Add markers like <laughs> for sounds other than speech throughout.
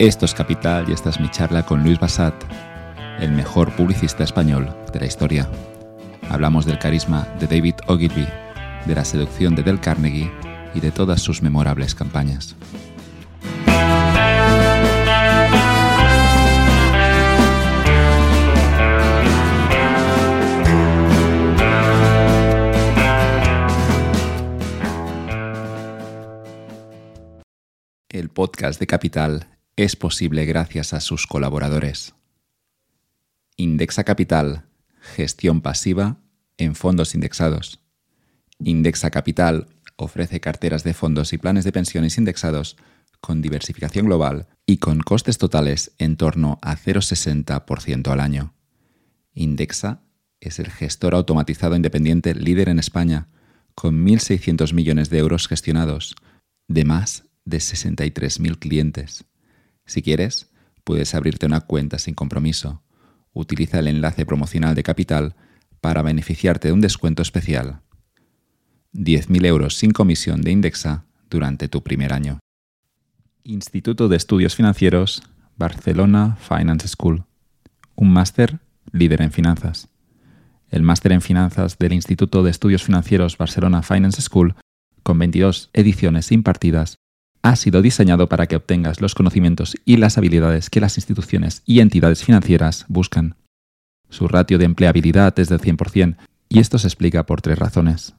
Esto es Capital y esta es mi charla con Luis Bassat, el mejor publicista español de la historia. Hablamos del carisma de David Ogilvy, de la seducción de Del Carnegie y de todas sus memorables campañas. El podcast de Capital es posible gracias a sus colaboradores. Indexa Capital, gestión pasiva en fondos indexados. Indexa Capital ofrece carteras de fondos y planes de pensiones indexados con diversificación global y con costes totales en torno a 0,60% al año. Indexa es el gestor automatizado independiente líder en España, con 1.600 millones de euros gestionados, de más de 63.000 clientes. Si quieres, puedes abrirte una cuenta sin compromiso. Utiliza el enlace promocional de Capital para beneficiarte de un descuento especial. 10.000 euros sin comisión de Indexa durante tu primer año. Instituto de Estudios Financieros, Barcelona Finance School. Un máster líder en finanzas. El máster en finanzas del Instituto de Estudios Financieros Barcelona Finance School, con 22 ediciones impartidas, ha sido diseñado para que obtengas los conocimientos y las habilidades que las instituciones y entidades financieras buscan. Su ratio de empleabilidad es del 100% y esto se explica por tres razones.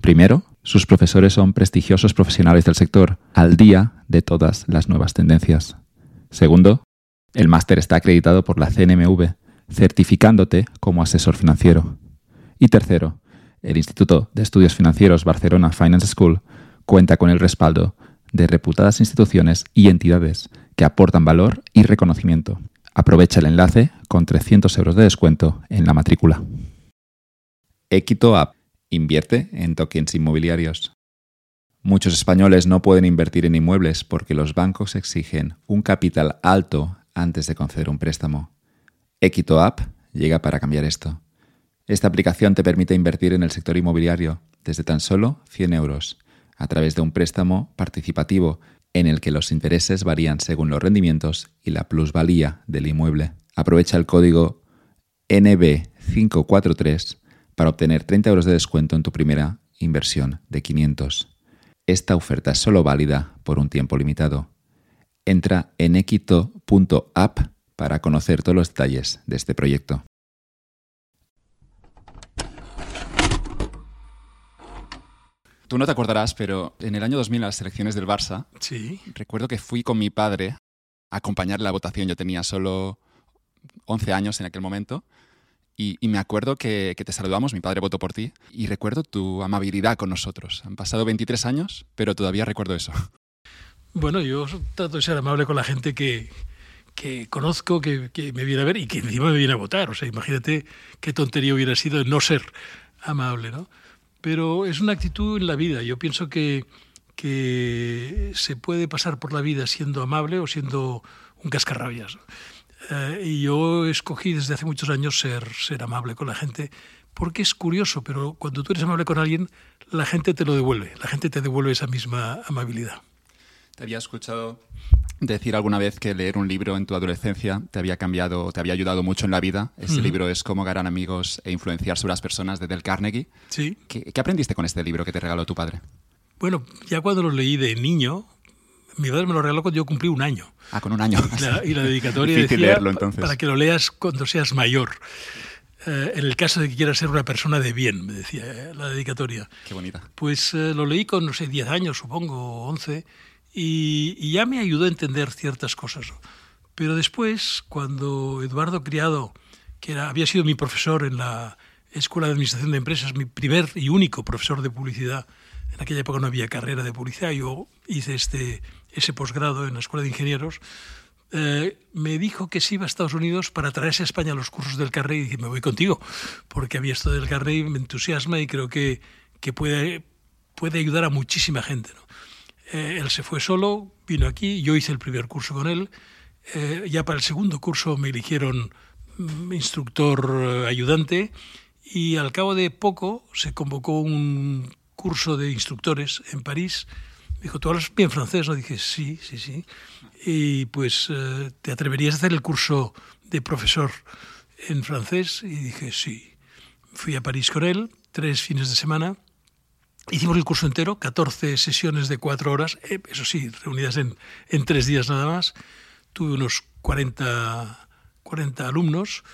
Primero, sus profesores son prestigiosos profesionales del sector, al día de todas las nuevas tendencias. Segundo, el máster está acreditado por la CNMV, certificándote como asesor financiero. Y tercero, el Instituto de Estudios Financieros Barcelona Finance School cuenta con el respaldo de reputadas instituciones y entidades que aportan valor y reconocimiento. Aprovecha el enlace con 300 euros de descuento en la matrícula. Equito App invierte en tokens inmobiliarios. Muchos españoles no pueden invertir en inmuebles porque los bancos exigen un capital alto antes de conceder un préstamo. Equito App llega para cambiar esto. Esta aplicación te permite invertir en el sector inmobiliario desde tan solo 100 euros a través de un préstamo participativo en el que los intereses varían según los rendimientos y la plusvalía del inmueble. Aprovecha el código NB543 para obtener 30 euros de descuento en tu primera inversión de 500. Esta oferta es solo válida por un tiempo limitado. Entra en equito.app para conocer todos los detalles de este proyecto. Tú no te acordarás, pero en el año 2000, las elecciones del Barça, sí. recuerdo que fui con mi padre a acompañar la votación. Yo tenía solo 11 años en aquel momento. Y, me acuerdo que, te saludamos, mi padre votó por ti, y recuerdo tu amabilidad con nosotros. Han pasado 23 años, pero todavía recuerdo eso. Bueno, yo trato de ser amable con la gente que, que conozco, que, que, me viene a ver y que encima me viene a votar. O sea, imagínate qué tontería hubiera sido no ser amable, ¿no? Pero es una actitud en la vida. Yo pienso que, que se puede pasar por la vida siendo amable o siendo un cascarrabias. Eh, y yo escogí desde hace muchos años ser, ser amable con la gente porque es curioso, pero cuando tú eres amable con alguien, la gente te lo devuelve, la gente te devuelve esa misma amabilidad. Te había escuchado decir alguna vez que leer un libro en tu adolescencia te había cambiado, te había ayudado mucho en la vida. Ese libro es Cómo ganar amigos e influenciar sobre las personas de Del Carnegie. Sí. ¿Qué, aprendiste con este libro que te regaló tu padre? Bueno, ya cuando lo leí de niño, mi padre me lo regaló cuando yo cumplí un año. Ah, con un año. <laughs> y la dedicatoria decía, leerlo, entonces. para que lo leas cuando seas mayor. Eh, en el caso de que quieras ser una persona de bien, me decía eh, la dedicatoria. Qué bonita. Pues eh, lo leí con, no sé, 10 años, supongo, 11 y, ya me ayudó a entender ciertas cosas. Pero después, cuando Eduardo Criado, que había sido mi profesor en la Escuela de Administración de Empresas, mi primer y único profesor de publicidad, en aquella época no había carrera de publicidad, yo hice este, ese posgrado en la Escuela de Ingenieros, eh, me dijo que se iba a Estados Unidos para traerse a España los cursos del Carrey y dije, me voy contigo, porque había esto del Carrey, me entusiasma y creo que, que puede, puede ayudar a muchísima gente. Eh, él se fue solo, vino aquí, yo hice el primer curso con él. Eh, ya para el segundo curso me eligieron mm, instructor eh, ayudante y al cabo de poco se convocó un curso de instructores en París Me dijo, ¿tú hablas bien francés? ¿no? Dije, sí, sí, sí. Y pues, eh, ¿te atreverías a hacer el curso de profesor en francés? Y dije, sí. Fui a París con él, tres fines de semana. Hicimos el curso entero, 14 sesiones de cuatro horas, eh, eso sí, reunidas en, en tres días nada más. Tuve unos 40, 40 alumnos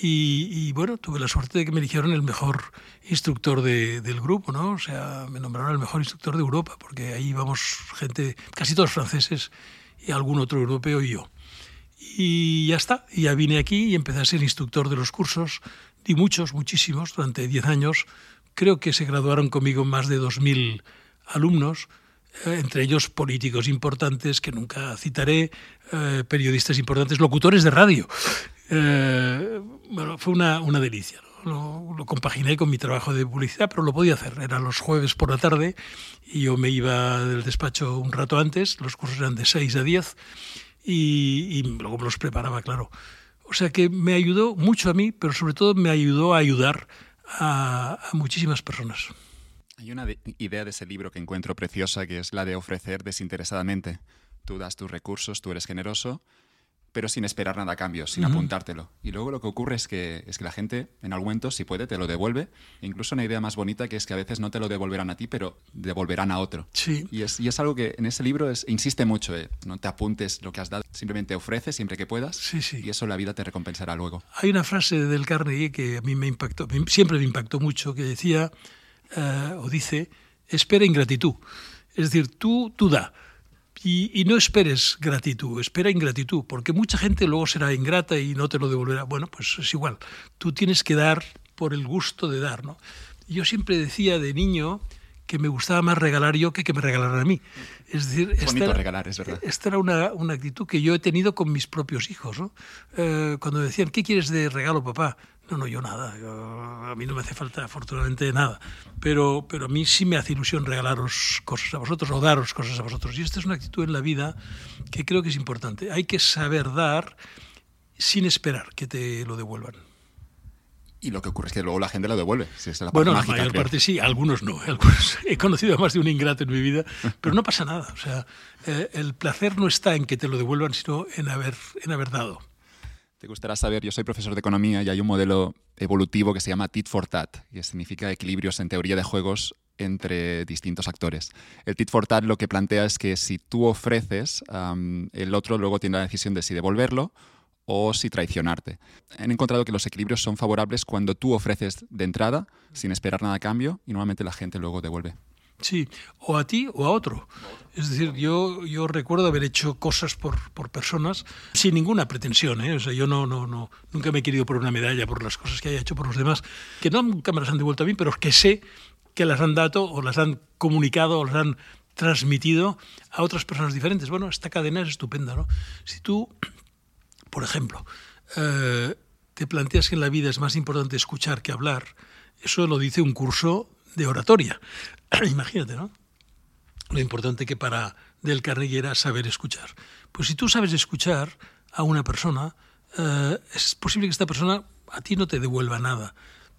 y, bueno, tuve la suerte de que me eligieron el mejor instructor del grupo, ¿no? O sea, me nombraron el mejor instructor de Europa, porque ahí íbamos gente, casi todos franceses y algún otro europeo y yo. Y ya está, y ya vine aquí y empecé a ser instructor de los cursos, di muchos, muchísimos, durante 10 años. Creo que se graduaron conmigo más de 2.000 alumnos, eh, entre ellos políticos importantes que nunca citaré, eh, periodistas importantes, locutores de radio. Eh, bueno, fue una, una delicia. Lo, lo, compaginé con mi trabajo de publicidad, pero lo podía hacer. Eran los jueves por la tarde y yo me iba del despacho un rato antes, los cursos eran de 6 a 10 y, y luego me los preparaba, claro. O sea que me ayudó mucho a mí, pero sobre todo me ayudó a ayudar a, muchísimas personas. Hay una de idea de ese libro que encuentro preciosa, que es la de ofrecer desinteresadamente. Tú das tus recursos, tú eres generoso, pero sin esperar nada a cambio, sin uh -huh. apuntártelo. Y luego lo que ocurre es que, es que la gente, en algún momento, si puede, te lo devuelve. E incluso una idea más bonita que es que a veces no te lo devolverán a ti, pero devolverán a otro. Sí. Y es, y es algo que en ese libro es, insiste mucho, eh, no te apuntes lo que has dado, simplemente ofreces siempre que puedas sí, sí. y eso la vida te recompensará luego. Hay una frase del Carnegie que a mí me impactó, siempre me impactó mucho, que decía, uh, o dice, espera ingratitud. Es decir, tú, tú da y, no esperes gratitud, espera ingratitud, porque mucha gente luego será ingrata y no te lo devolverá. Bueno, pues es igual. Tú tienes que dar por el gusto de dar, ¿no? Yo siempre decía de niño que me gustaba más regalar yo que que me regalaran a mí. Es decir, es bonito era, regalar, es verdad. Esta era una, una, actitud que yo he tenido con mis propios hijos. ¿no? Eh, cuando decían, ¿qué quieres de regalo, papá? No, no, yo nada. Yo, a mí no me hace falta, afortunadamente, nada. Pero, pero a mí sí me hace ilusión regalaros cosas a vosotros o daros cosas a vosotros. Y esta es una actitud en la vida que creo que es importante. Hay que saber dar sin esperar que te lo devuelvan. Y lo que ocurre es que luego la gente lo devuelve. Si es la bueno, mágica, la mayor creo. parte sí, algunos no. <laughs> Algunos, he conocido a más de un ingrato en mi vida, pero no pasa nada. O sea, eh, el placer no está en que te lo devuelvan, sino en haber, en haber dado. Te gustará saber, yo soy profesor de economía y hay un modelo evolutivo que se llama tit for tat, que significa equilibrios en teoría de juegos entre distintos actores. El tit for tat lo que plantea es que si tú ofreces, um, el otro luego tiene la decisión de si devolverlo o si traicionarte. Han encontrado que los equilibrios son favorables cuando tú ofreces de entrada sin esperar nada a cambio y normalmente la gente luego devuelve. Sí, o a ti o a otro. Es decir, yo, yo recuerdo haber hecho cosas por, por personas sin ninguna pretensión. ¿eh? O sea, yo no, no, no, nunca me he querido por una medalla por las cosas que haya hecho por los demás, que no nunca me las han devuelto a mí, pero que sé que las han dado o las han comunicado o las han transmitido a otras personas diferentes. Bueno, esta cadena es estupenda, ¿no? Si tú por ejemplo, eh, te planteas que en la vida es más importante escuchar que hablar, eso lo dice un curso de oratoria. <clears throat> Imagínate, ¿no? Lo importante que para Del Carnegie era saber escuchar. Pues si tú sabes escuchar a una persona, eh, es posible que esta persona a ti no te devuelva nada,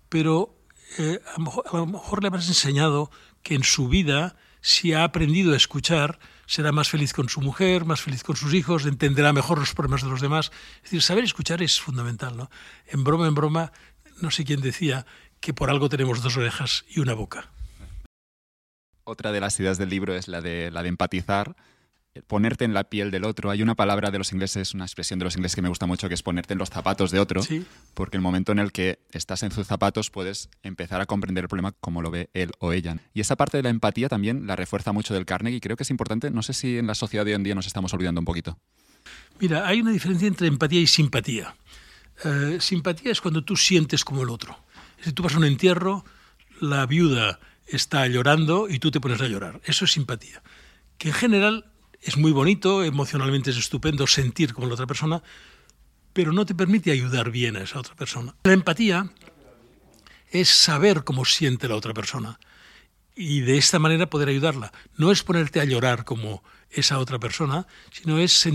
pero eh, a, lo mejor, a lo mejor le habrás enseñado que en su vida, si ha aprendido a escuchar, será más feliz con su mujer, más feliz con sus hijos, entenderá mejor los problemas de los demás. Es decir, saber escuchar es fundamental. ¿no? En broma, en broma, no sé quién decía que por algo tenemos dos orejas y una boca. Otra de las ideas del libro es la de, la de empatizar, ponerte en la piel del otro. Hay una palabra de los ingleses, una expresión de los ingleses que me gusta mucho, que es ponerte en los zapatos de otro, ¿Sí? porque el momento en el que estás en sus zapatos puedes empezar a comprender el problema como lo ve él o ella. Y esa parte de la empatía también la refuerza mucho del Carnegie y creo que es importante, no sé si en la sociedad de hoy en día nos estamos olvidando un poquito. Mira, hay una diferencia entre empatía y simpatía. Eh, simpatía es cuando tú sientes como el otro. Si tú vas a un entierro, la viuda está llorando y tú te pones a llorar. Eso es simpatía. Que en general es muy bonito, emocionalmente es estupendo sentir como la otra persona, pero no te permite ayudar bien a esa otra persona. La empatía es saber cómo siente la otra persona y de esta manera poder ayudarla. No es ponerte a llorar como esa otra persona, sino es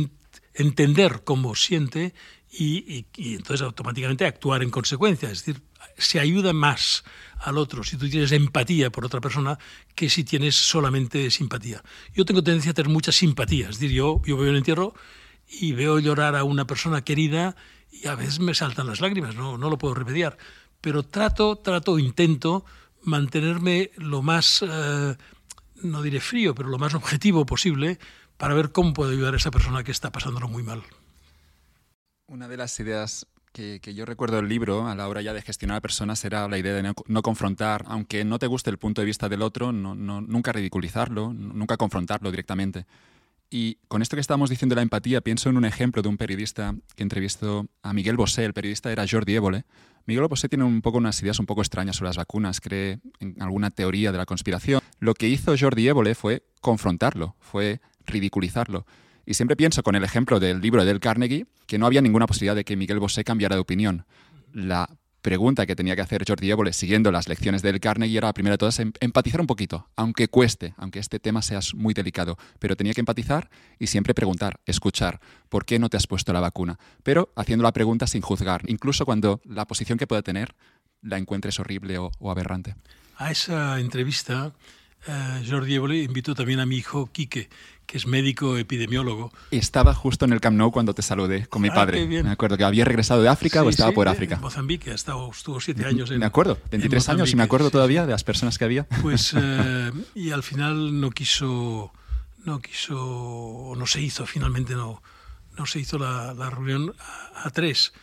entender cómo siente y, entonces automáticamente actuar en consecuencia. Es decir, se ayuda más al otro si tú tienes empatía por otra persona que si tienes solamente simpatía. Yo tengo tendencia a tener mucha simpatía. Es decir, yo, yo veo un entierro y veo llorar a una persona querida y a veces me saltan las lágrimas, no, no lo puedo remediar. Pero trato, trato, intento mantenerme lo más, eh, no diré frío, pero lo más objetivo posible para ver cómo puedo ayudar a esa persona que está pasándolo muy mal. Una de las ideas que, yo recuerdo del libro a la hora ya de gestionar a personas era la idea de no, confrontar, aunque no te guste el punto de vista del otro, nunca ridiculizarlo, nunca confrontarlo directamente. Y con esto que estábamos diciendo de la empatía, pienso en un ejemplo de un periodista que entrevistó a Miguel Bosé. El periodista era Jordi Évole. Miguel Bosé tiene un poco unas ideas un poco extrañas sobre las vacunas, cree en alguna teoría de la conspiración. Lo que hizo Jordi Évole fue confrontarlo, fue ridiculizarlo. Y siempre pienso con el ejemplo del libro de Del Carnegie que no había ninguna posibilidad de que Miguel Bosé cambiara de opinión. La pregunta que tenía que hacer Jordi Évole siguiendo las lecciones del Carnegie era, primero de todas, em, empatizar un poquito, aunque cueste, aunque este tema sea muy delicado, pero tenía que empatizar y siempre preguntar, escuchar, ¿por qué no te has puesto la vacuna? Pero haciendo la pregunta sin juzgar, incluso cuando la posición que pueda tener la encuentres horrible o aberrante. A esa entrevista eh, Jordi Évole invitó también a mi hijo Quique, que es médico epidemiólogo. Estaba justo en el Camp Nou cuando te saludé con mi ah, padre. Me acuerdo que había regresado de África o estaba por África. En Mozambique, estado, estuvo siete años en Me acuerdo, 23 años y me acuerdo todavía de las personas que había. Pues, <laughs> eh, y al final no quiso, no quiso, o no se hizo, finalmente no, no se hizo la, reunión a, tres.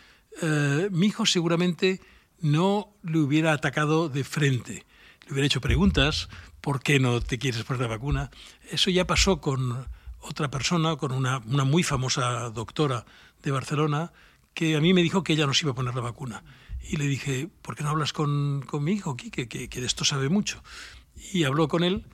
Eh, mi hijo seguramente no le hubiera atacado de frente, le hubiera hecho preguntas, ¿por qué no te quieres poner la vacuna? Eso ya pasó con otra persona, con una, muy famosa doctora de Barcelona, que a mí me dijo que ella no se iba a poner la vacuna. Y le dije, ¿por qué no hablas con, con mi hijo, Quique, que, que, de esto sabe mucho? Y habló con él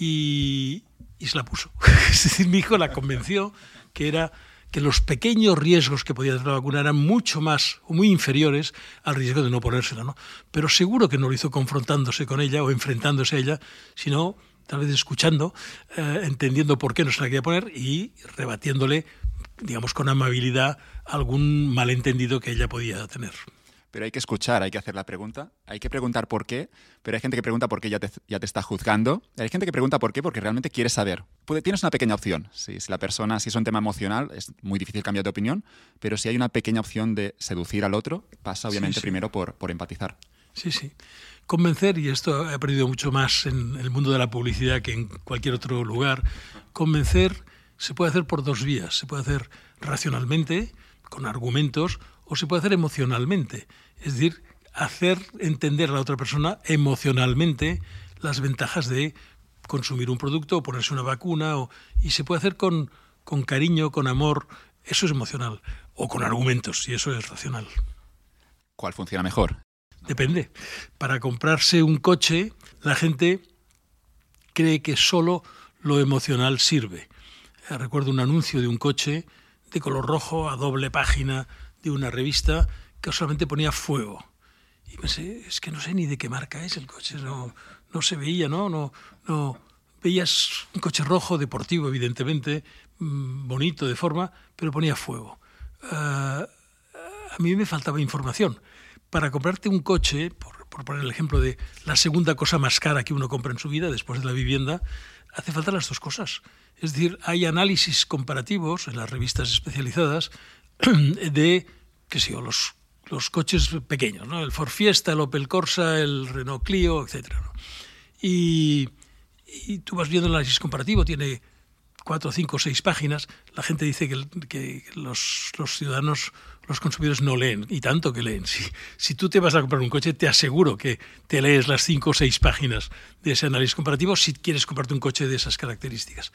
y, y se la puso. <laughs> es decir, mi hijo la convenció que era que los pequeños riesgos que podía tener la vacuna eran mucho más o muy inferiores al riesgo de no ponérsela. ¿no? Pero seguro que no lo hizo confrontándose con ella o enfrentándose a ella, sino tal vez escuchando, eh, entendiendo por qué no se la quería poner y rebatiéndole, digamos, con amabilidad algún malentendido que ella podía tener pero hay que escuchar, hay que hacer la pregunta, hay que preguntar por qué, pero hay gente que pregunta por qué ya te, ya te está juzgando, hay gente que pregunta por qué porque realmente quiere saber. tienes una pequeña opción, si, si la persona, si es un tema emocional, es muy difícil cambiar de opinión, pero si hay una pequeña opción de seducir al otro, pasa obviamente primero por, por empatizar. Sí, sí. Convencer, y esto he aprendido mucho más en el mundo de la publicidad que en cualquier otro lugar, convencer se puede hacer por dos vías. Se puede hacer racionalmente, con argumentos, o se puede hacer emocionalmente. Es decir, hacer entender a la otra persona emocionalmente las ventajas de consumir un producto o ponerse una vacuna. O, y se puede hacer con, con cariño, con amor. Eso es emocional. O con argumentos, y eso es racional. ¿Cuál funciona mejor? Depende. Para comprarse un coche, la gente cree que solo lo emocional sirve. Eh, recuerdo un anuncio de un coche de color rojo a doble página de una revista que solamente ponía fuego. Y pensé, es que no sé ni de qué marca es el coche, no, no se veía, ¿no? No, no. Veías un coche rojo, deportivo, evidentemente, mm, bonito de forma, pero ponía fuego. Ah, a mí me faltaba información. Para comprarte un coche, por, por, poner el ejemplo de la segunda cosa más cara que uno compra en su vida, después de la vivienda, hace falta las dos cosas. Es decir, hay análisis comparativos en las revistas especializadas <clears throat> de qué sé los, los coches pequeños, ¿no? el Ford Fiesta, el Opel Corsa, el Renault Clio, etc. Y, y, tú vas viendo el análisis comparativo, tiene cuatro, cinco, seis páginas. La gente dice que, que los, los, ciudadanos, los consumidores no leen, y tanto que leen. Si, si tú te vas a comprar un coche, te aseguro que te lees las cinco o seis páginas de ese análisis comparativo si quieres comprarte un coche de esas características.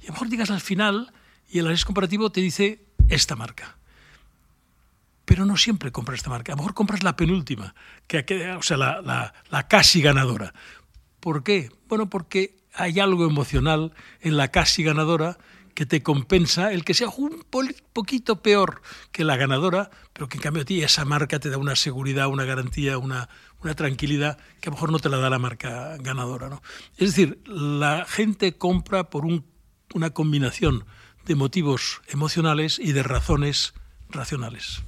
Y a lo mejor digas al final, y el análisis comparativo te dice esta marca pero no siempre compras esta marca. A lo mejor compras la penúltima, que, o sea, la, la, casi ganadora. ¿Por qué? Bueno, porque hay algo emocional en la casi ganadora que te compensa el que sea un poquito peor que la ganadora, pero que en cambio a ti esa marca te da una seguridad, una garantía, una, una tranquilidad que a lo mejor no te la da la marca ganadora. ¿no? Es decir, la gente compra por un, una combinación de motivos emocionales y de razones racionales.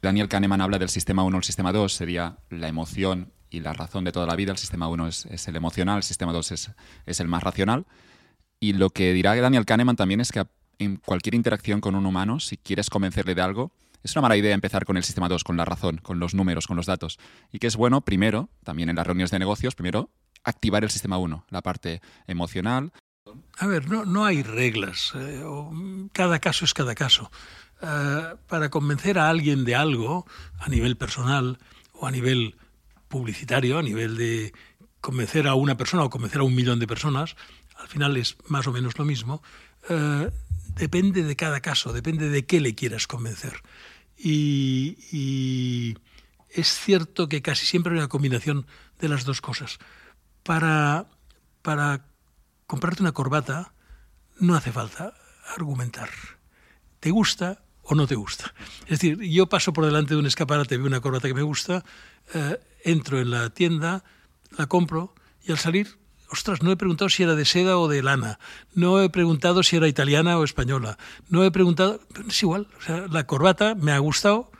Daniel Kahneman habla del sistema 1, el sistema 2 sería la emoción y la razón de toda la vida. El sistema 1 es, el emocional, el sistema 2 es, es el más racional. Y lo que dirá Daniel Kahneman también es que en cualquier interacción con un humano, si quieres convencerle de algo, es una mala idea empezar con el sistema 2, con la razón, con los números, con los datos. Y que es bueno, primero, también en las reuniones de negocios, primero activar el sistema 1, la parte emocional. A ver, no, no hay reglas. Eh, cada caso es cada caso. Eh, para convencer a alguien de algo, a nivel personal o a nivel publicitario, a nivel de convencer a una persona o convencer a un millón de personas, al final es más o menos lo mismo, eh, depende de cada caso, depende de qué le quieras convencer. Y, es cierto que casi siempre hay una combinación de las dos cosas. Para, para comprarte una corbata no hace falta argumentar. ¿Te gusta o no te gusta? Es decir, yo paso por delante de un escaparate, veo una corbata que me gusta, eh, entro en la tienda, la compro y al salir ostras, no he preguntado si era de seda o de lana, no he preguntado si era italiana o española, no he preguntado, es igual, la corbata me ha gustado,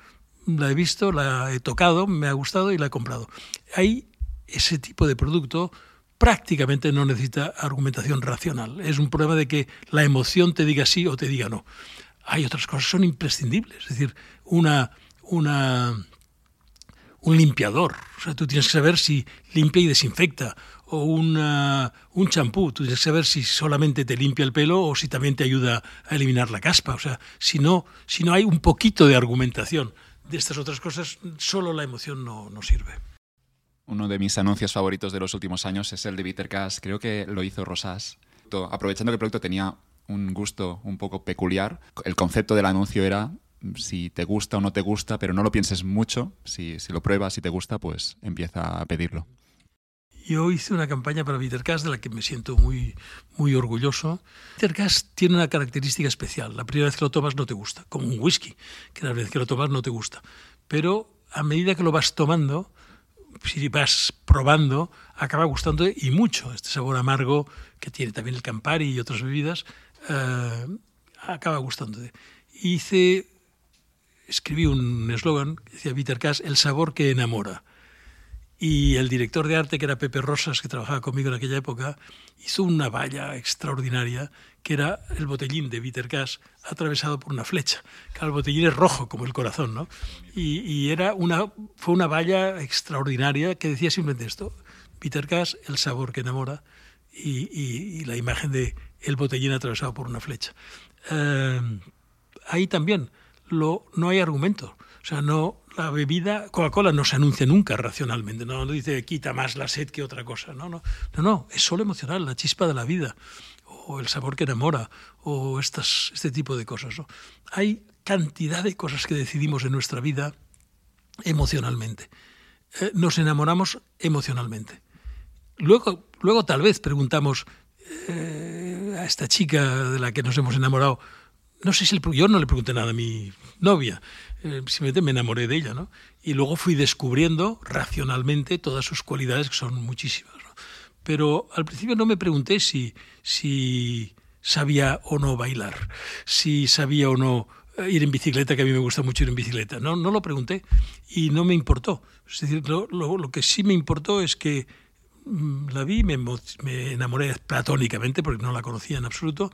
la he visto, la he tocado, me ha gustado y la he comprado. Hay ese tipo de producto prácticamente no necesita argumentación racional. Es un problema de que la emoción te diga sí o te diga no. Hay otras cosas que son imprescindibles, es decir, una, una, un limpiador. O sea, tú tienes que saber si limpia y desinfecta, o un champú. Tú tienes que saber si solamente te limpia el pelo o si también te ayuda a eliminar la caspa. O sea, si no, si no hay un poquito de argumentación de estas otras cosas, solo la emoción no, no sirve. Uno de mis anuncios favoritos de los últimos años es el de Bitter Creo que lo hizo Rosas. Aprovechando que el producto tenía un gusto un poco peculiar, el concepto del anuncio era si te gusta o no te gusta, pero no lo pienses mucho. Si, si lo pruebas y te gusta, pues empieza a pedirlo. Yo hice una campaña para Bittercast de la que me siento muy, muy orgulloso. Bittercast tiene una característica especial. La primera vez que lo tomas no te gusta, como un whisky, que la vez que lo tomas no te gusta. Pero a medida que lo vas tomando, si vas probando, acaba gustando y mucho. Este sabor amargo que tiene también el Campari y otras bebidas, eh, acaba gustándote. Hice, escribí un eslogan que decía Bittercast, el sabor que enamora. Y el director de arte, que era Pepe Rosas, que trabajaba conmigo en aquella época, hizo una valla extraordinaria, que era el botellín de Bitter atravesado por una flecha. el botellín es rojo, como el corazón, ¿no? Y, era una, fue una valla extraordinaria que decía simplemente esto, Bitter el sabor que enamora, y, la imagen de el botellín atravesado por una flecha. Eh, ahí también lo, no hay argumento. O sea, no, la bebida, Coca-Cola no se anuncia nunca racionalmente, no, dice quita más la sed que otra cosa, no, no, no, no, es solo emocional, la chispa de la vida, o el sabor que enamora, o estas, este tipo de cosas. Hay cantidad de cosas que decidimos en nuestra vida emocionalmente. Eh, nos enamoramos emocionalmente. Luego, luego tal vez preguntamos eh, a esta chica de la que nos hemos enamorado, no sé si el, yo no le pregunté nada a mi novia, eh, simplemente me enamoré de ella, ¿no? Y luego fui descubriendo racionalmente todas sus cualidades, que son muchísimas. Pero al principio no me pregunté si, si sabía o no bailar, si sabía o no eh, ir en bicicleta, que a mí me gusta mucho ir en bicicleta. No, no lo pregunté y no me importó. Es decir, lo, lo, que sí me importó es que mm, la vi, me, me enamoré platónicamente, porque no la conocía en absoluto,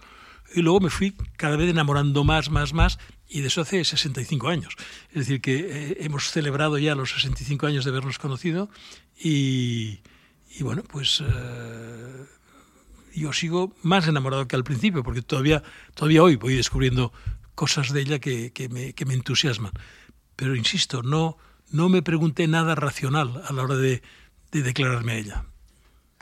y luego me fui cada vez enamorando más, más, más, y de eso hace 65 años. Es decir, que eh, hemos celebrado ya los 65 años de habernos conocido y, bueno, pues eh, yo sigo más enamorado que al principio, porque todavía, todavía hoy voy descubriendo cosas de ella que, me, que me, entusiasman. Pero insisto, no, no me pregunté nada racional a la hora de declararme a ella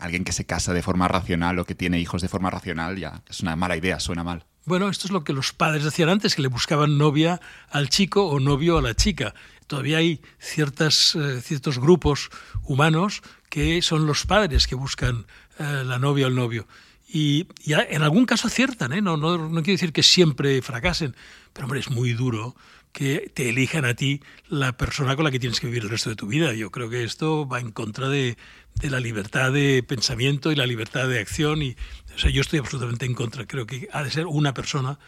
alguien que se casa de forma racional o que tiene hijos de forma racional, ya es una mala idea, suena mal. Bueno, esto es lo que los padres decían antes, que le buscaban novia al chico o novio a la chica. Todavía hay ciertas, eh, ciertos grupos humanos que son los padres que buscan eh, la novia o el novio. Y, en algún caso aciertan, ¿eh? no, no, no quiero decir que siempre fracasen, pero hombre, es muy duro que te elijan a ti la persona con la que tienes que vivir el resto de tu vida. Yo creo que esto va en contra de, la libertad de pensamiento y la libertad de acción. Y, o sea, yo estoy absolutamente en contra. Creo que ha de ser una persona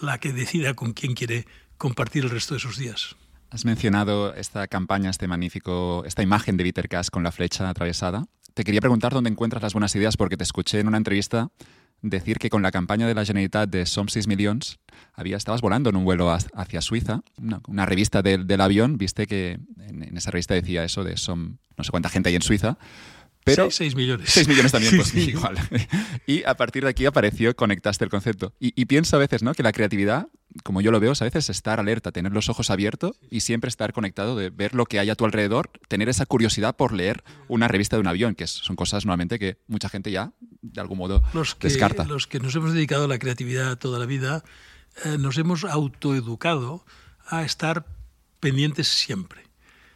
la que decida con quién quiere compartir el resto de sus días. Has mencionado esta campaña, este magnífico, esta imagen de Peter con la flecha atravesada. Te quería preguntar dónde encuentras las buenas ideas porque te escuché en una entrevista decir que con la campaña de la Generalitat de Som 6 Millions había, estabas volando en un vuelo hacia Suiza. Una, revista del, avión, viste que en, esa revista decía eso de Som, no sé cuánta gente hay en Suiza. Pero 6 millones. 6 millones también, pues <laughs> igual. Y a partir de aquí apareció, conectaste el concepto. Y, y, pienso a veces ¿no? que la creatividad como yo lo veo, a veces estar alerta, tener los ojos abiertos y siempre estar conectado de ver lo que hay a tu alrededor, tener esa curiosidad por leer una revista de un avión, que son cosas normalmente que mucha gente ya, de algún modo, los que, descarta. Los que nos hemos dedicado a la creatividad toda la vida, eh, nos hemos autoeducado a estar pendientes siempre,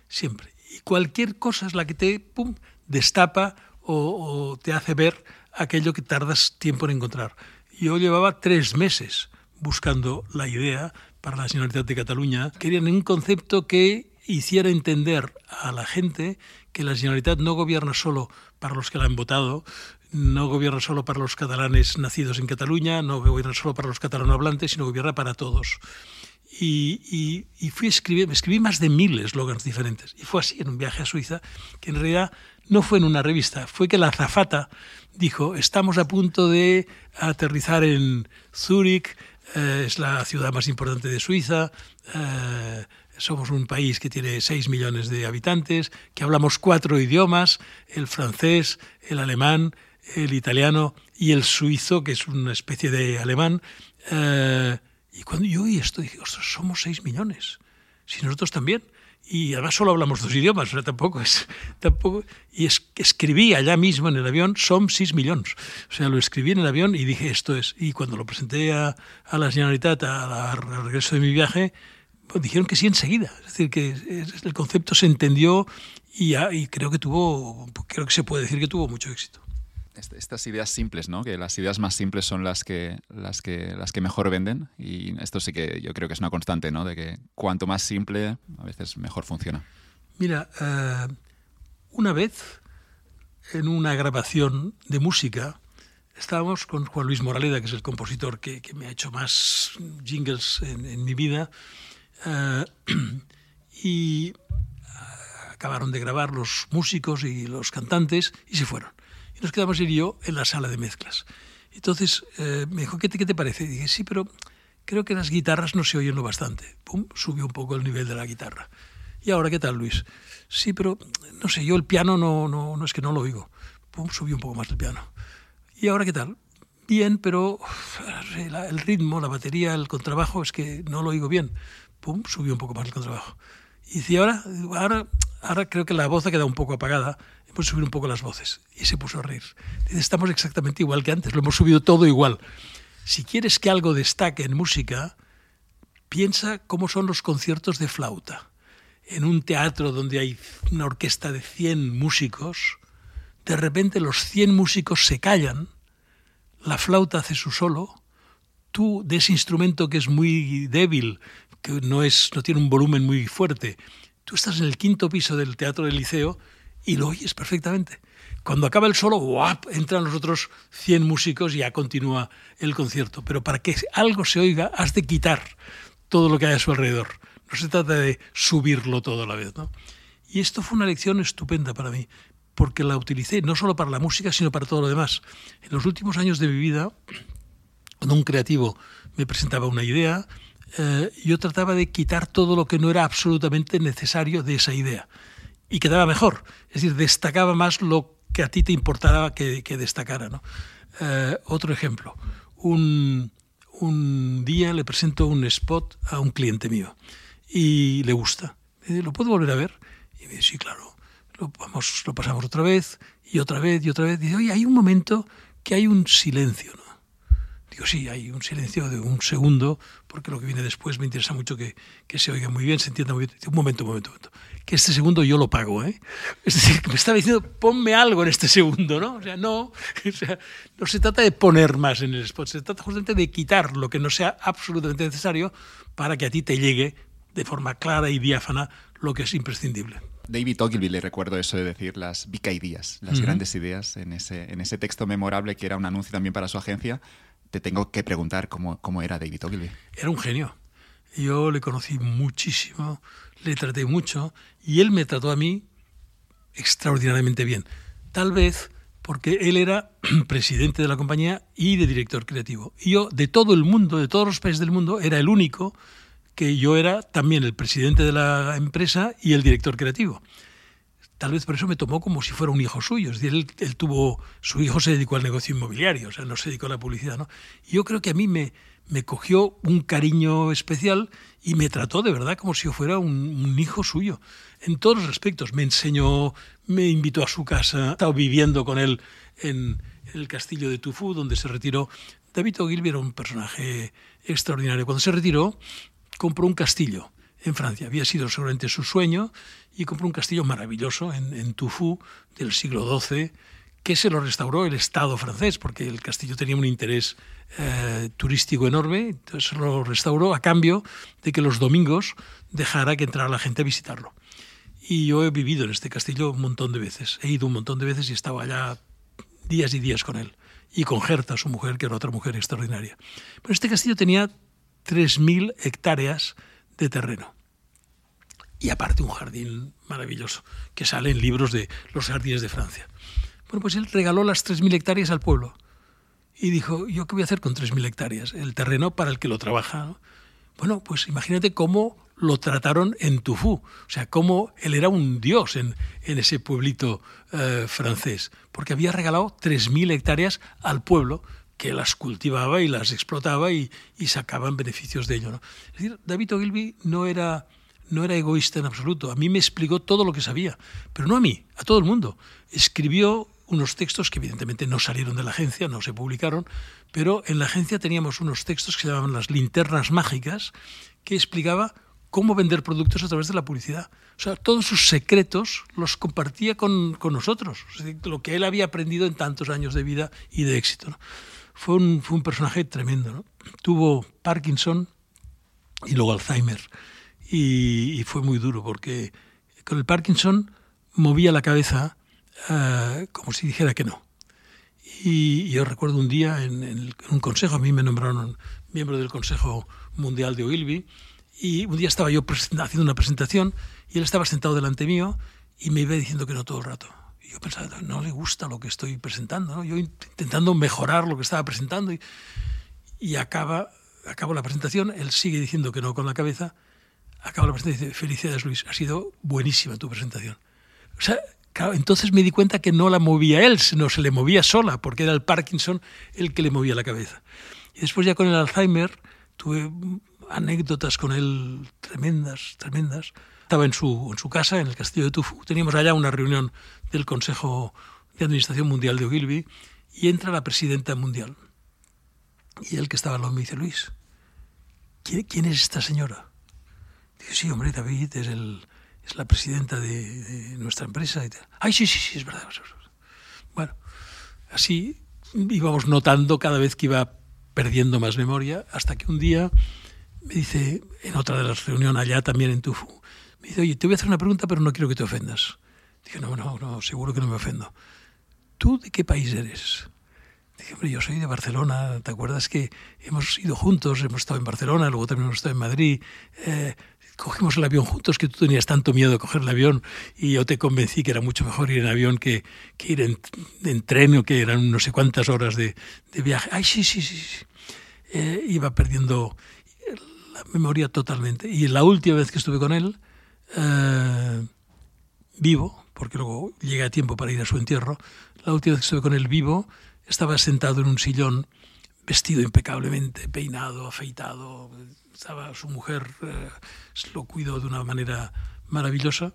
siempre. Y cualquier cosa es la que te pum, destapa o, o te hace ver aquello que tardas tiempo en encontrar. Yo llevaba tres meses buscando la idea para la Generalitat de Cataluña, querían un concepto que hiciera entender a la gente que la Generalitat no gobierna solo para los que la han votado, no gobierna solo para los catalanes nacidos en Cataluña, no gobierna solo para los catalanohablantes, sino gobierna para todos. Y, y, fui a escribir, escribí más de mil eslogans diferentes. Y fue así en un viaje a Suiza, que en realidad no fue en una revista, fue que la azafata dijo, estamos a punto de aterrizar en Zúrich, eh, es la ciudad más importante de Suiza. Eh, somos un país que tiene 6 millones de habitantes, que hablamos cuatro idiomas, el francés, el alemán, el italiano y el suizo, que es una especie de alemán. Eh, y cuando yo oí esto, dije, somos 6 millones. Si nosotros también y además solo hablamos dos idiomas, o sea, tampoco es... <laughs> Tampoco, y es, escribí allá mismo en el avión, son 6 millones. O sea, lo escribí en el avión y dije, esto es. Y cuando lo presenté a, a la Generalitat al regreso de mi viaje, pues dijeron que sí enseguida. Es decir, que el concepto se entendió y, y creo que tuvo, creo que se puede decir que tuvo mucho éxito estas ideas simples, ¿no? Que las ideas más simples son las que, las que, las que mejor venden. Y esto sí que yo creo que es una constante, ¿no? De que cuanto más simple, a veces mejor funciona. Mira, eh, una vez en una grabación de música estábamos con Juan Luis Moraleda, que es el compositor que, me ha hecho más jingles en, mi vida, eh, <clears throat> y acabaron de grabar los músicos y los cantantes y se fueron. Y nos quedamos él y yo en la sala de mezclas. Entonces eh, me dijo, ¿qué te, ¿qué te parece? Y dije, sí, pero creo que las guitarras no se oyen lo bastante. Pum, subió un poco el nivel de la guitarra. ¿Y ahora qué tal, Luis? Sí, pero no sé, yo el piano no, no, no es que no lo oigo. Pum, subió un poco más el piano. ¿Y ahora qué tal? Bien, pero el ritmo, la batería, el contrabajo es que no lo oigo bien. Pum, subió un poco más el contrabajo. Y dice, ahora, ahora, ahora creo que la voz ha quedado un poco apagada pues subir un poco las voces. Y se puso a reír. Dice, estamos exactamente igual que antes, lo hemos subido todo igual. Si quieres que algo destaque en música, piensa cómo son los conciertos de flauta. En un teatro donde hay una orquesta de 100 músicos, de repente los 100 músicos se callan, la flauta hace su solo, tú de ese instrumento que es muy débil, que no, es, no tiene un volumen muy fuerte, tú estás en el quinto piso del Teatro del Liceo y lo oyes perfectamente. Cuando acaba el solo, ¡guap! entran los otros 100 músicos y ya continúa el concierto. Pero para que algo se oiga, has de quitar todo lo que hay a su alrededor. No se trata de subirlo todo a la vez. ¿no? Y esto fue una lección estupenda para mí, porque la utilicé no solo para la música, sino para todo lo demás. En los últimos años de mi vida, cuando un creativo me presentaba una idea, eh, yo trataba de quitar todo lo que no era absolutamente necesario de esa idea y quedaba mejor. Es decir, destacaba más lo que a ti te importaba que, destacara. ¿no? Eh, otro ejemplo. Un, un, día le presento un spot a un cliente mío y le gusta. Dice, ¿lo puedo volver a ver? Y me dice, sí, claro. Lo, vamos, lo pasamos otra vez y otra vez y otra vez. Dice, oye, hay un momento que hay un silencio. ¿no? Digo, sí, hay un silencio de un segundo, porque lo que viene después me interesa mucho que, que se oiga muy bien, se entienda muy bien. un momento, un momento, un momento que este segundo yo lo pago. ¿eh? Es decir, que me estaba diciendo, ponme algo en este segundo, ¿no? O sea, no, <laughs> o sea, no se trata de poner más en el spot, se trata justamente de quitar lo que no sea absolutamente necesario para que a ti te llegue de forma clara y diáfana lo que es imprescindible. David Ogilvy le recuerdo eso de decir las big ideas, las grandes ideas en ese, en ese texto memorable que era un anuncio también para su agencia te tengo que preguntar cómo, cómo era David Ogilvy. Era un genio. Yo le conocí muchísimo, le traté mucho y él me trató a mí extraordinariamente bien. Tal vez porque él era <clears throat> presidente de la compañía y de director creativo. Y yo, de todo el mundo, de todos los países del mundo, era el único que yo era también el presidente de la empresa y el director creativo. Tal vez por eso me tomó como si fuera un hijo suyo. Es decir, él, tuvo, su hijo se dedicó al negocio inmobiliario, o sea, no se dedicó a la publicidad. ¿no? Yo creo que a mí me, me cogió un cariño especial y me trató de verdad como si fuera un, hijo suyo, en todos los aspectos. Me enseñó, me invitó a su casa, he estado viviendo con él en, el castillo de Tufú, donde se retiró. David Ogilvy era un personaje extraordinario. Cuando se retiró, compró un castillo en Francia. Había sido seguramente su sueño y compró un castillo maravilloso en, en Tufú del siglo XII que se lo restauró el Estado francés, porque el castillo tenía un interés eh, turístico enorme, entonces lo restauró a cambio de que los domingos dejara que entrara la gente a visitarlo. Y yo he vivido en este castillo un montón de veces, he ido un montón de veces y estaba allá días y días con él, y con Gerta, su mujer, que era otra mujer extraordinaria. Pero este castillo tenía 3.000 hectáreas de terreno. Y aparte un jardín maravilloso, que sale en libros de los jardines de Francia. Bueno, pues él regaló las 3.000 hectáreas al pueblo. Y dijo, ¿yo qué voy a hacer con 3.000 hectáreas? El terreno para el que lo trabaja. Bueno, pues imagínate cómo lo trataron en Tufú. O sea, cómo él era un dios en, en ese pueblito eh, francés. Porque había regalado 3.000 hectáreas al pueblo que las cultivaba y las explotaba y, y sacaban beneficios de ello. ¿no? Es decir, David Ogilvy no era no era egoísta en absoluto. A mí me explicó todo lo que sabía, pero no a mí, a todo el mundo. Escribió unos textos que evidentemente no salieron de la agencia, no se publicaron, pero en la agencia teníamos unos textos que se llamaban las linternas mágicas, que explicaba cómo vender productos a través de la publicidad. O sea, todos sus secretos los compartía con, nosotros, lo que él había aprendido en tantos años de vida y de éxito. Fue, un, fue un personaje tremendo. Tuvo Parkinson y luego Alzheimer y, fue muy duro porque con el Parkinson movía la cabeza eh, como si dijera que no. Y yo recuerdo un día en, un consejo, a mí me nombraron miembro del Consejo Mundial de Ogilvy, y un día estaba yo haciendo una presentación y él estaba sentado delante mío y me iba diciendo que no todo el rato. Y yo pensaba, no le gusta lo que estoy presentando, ¿no? yo intentando mejorar lo que estaba presentando y, y acaba, acabo la presentación, él sigue diciendo que no con la cabeza acaba la presentación y dice, felicidades Luis, ha sido buenísima tu presentación. O sea, entonces me di cuenta que no la movía él, sino se le movía sola, porque era el Parkinson el que le movía la cabeza. Y después ya con el Alzheimer tuve anécdotas con él tremendas, tremendas. Estaba en su, casa, en el castillo de Tufu. Teníamos allá una reunión del Consejo de Administración Mundial de Ogilvy y entra la presidenta mundial. Y él que estaba al lado me dice, Luis, ¿quién es esta señora? Sí, hombre, David es, el, es la presidenta de, nuestra empresa. Y Ay, sí, sí, sí, es verdad. Bueno, así íbamos notando cada vez que iba perdiendo más memoria, hasta que un día me dice, en otra de las reuniones allá también en Tufu, me dice, oye, te voy a hacer una pregunta, pero no quiero que te ofendas. Dije, no, no, no, seguro que no me ofendo. ¿Tú de qué país eres? Dije, hombre, yo soy de Barcelona, ¿te acuerdas que hemos ido juntos, hemos estado en Barcelona, luego también hemos estado en Madrid? Eh, cogimos el avión juntos, que tú tenías tanto miedo de coger el avión y yo te convencí que era mucho mejor ir en avión que, que ir en, tren o que eran no sé cuántas horas de, de viaje. Ay, sí, sí, sí. sí. Eh, iba perdiendo la memoria totalmente. Y la última vez que estuve con él, eh, vivo, porque luego llegué a tiempo para ir a su entierro, la última vez que estuve con él vivo, estaba sentado en un sillón, vestido impecablemente, peinado, afeitado, estaba su mujer, eh, lo cuidó de una manera maravillosa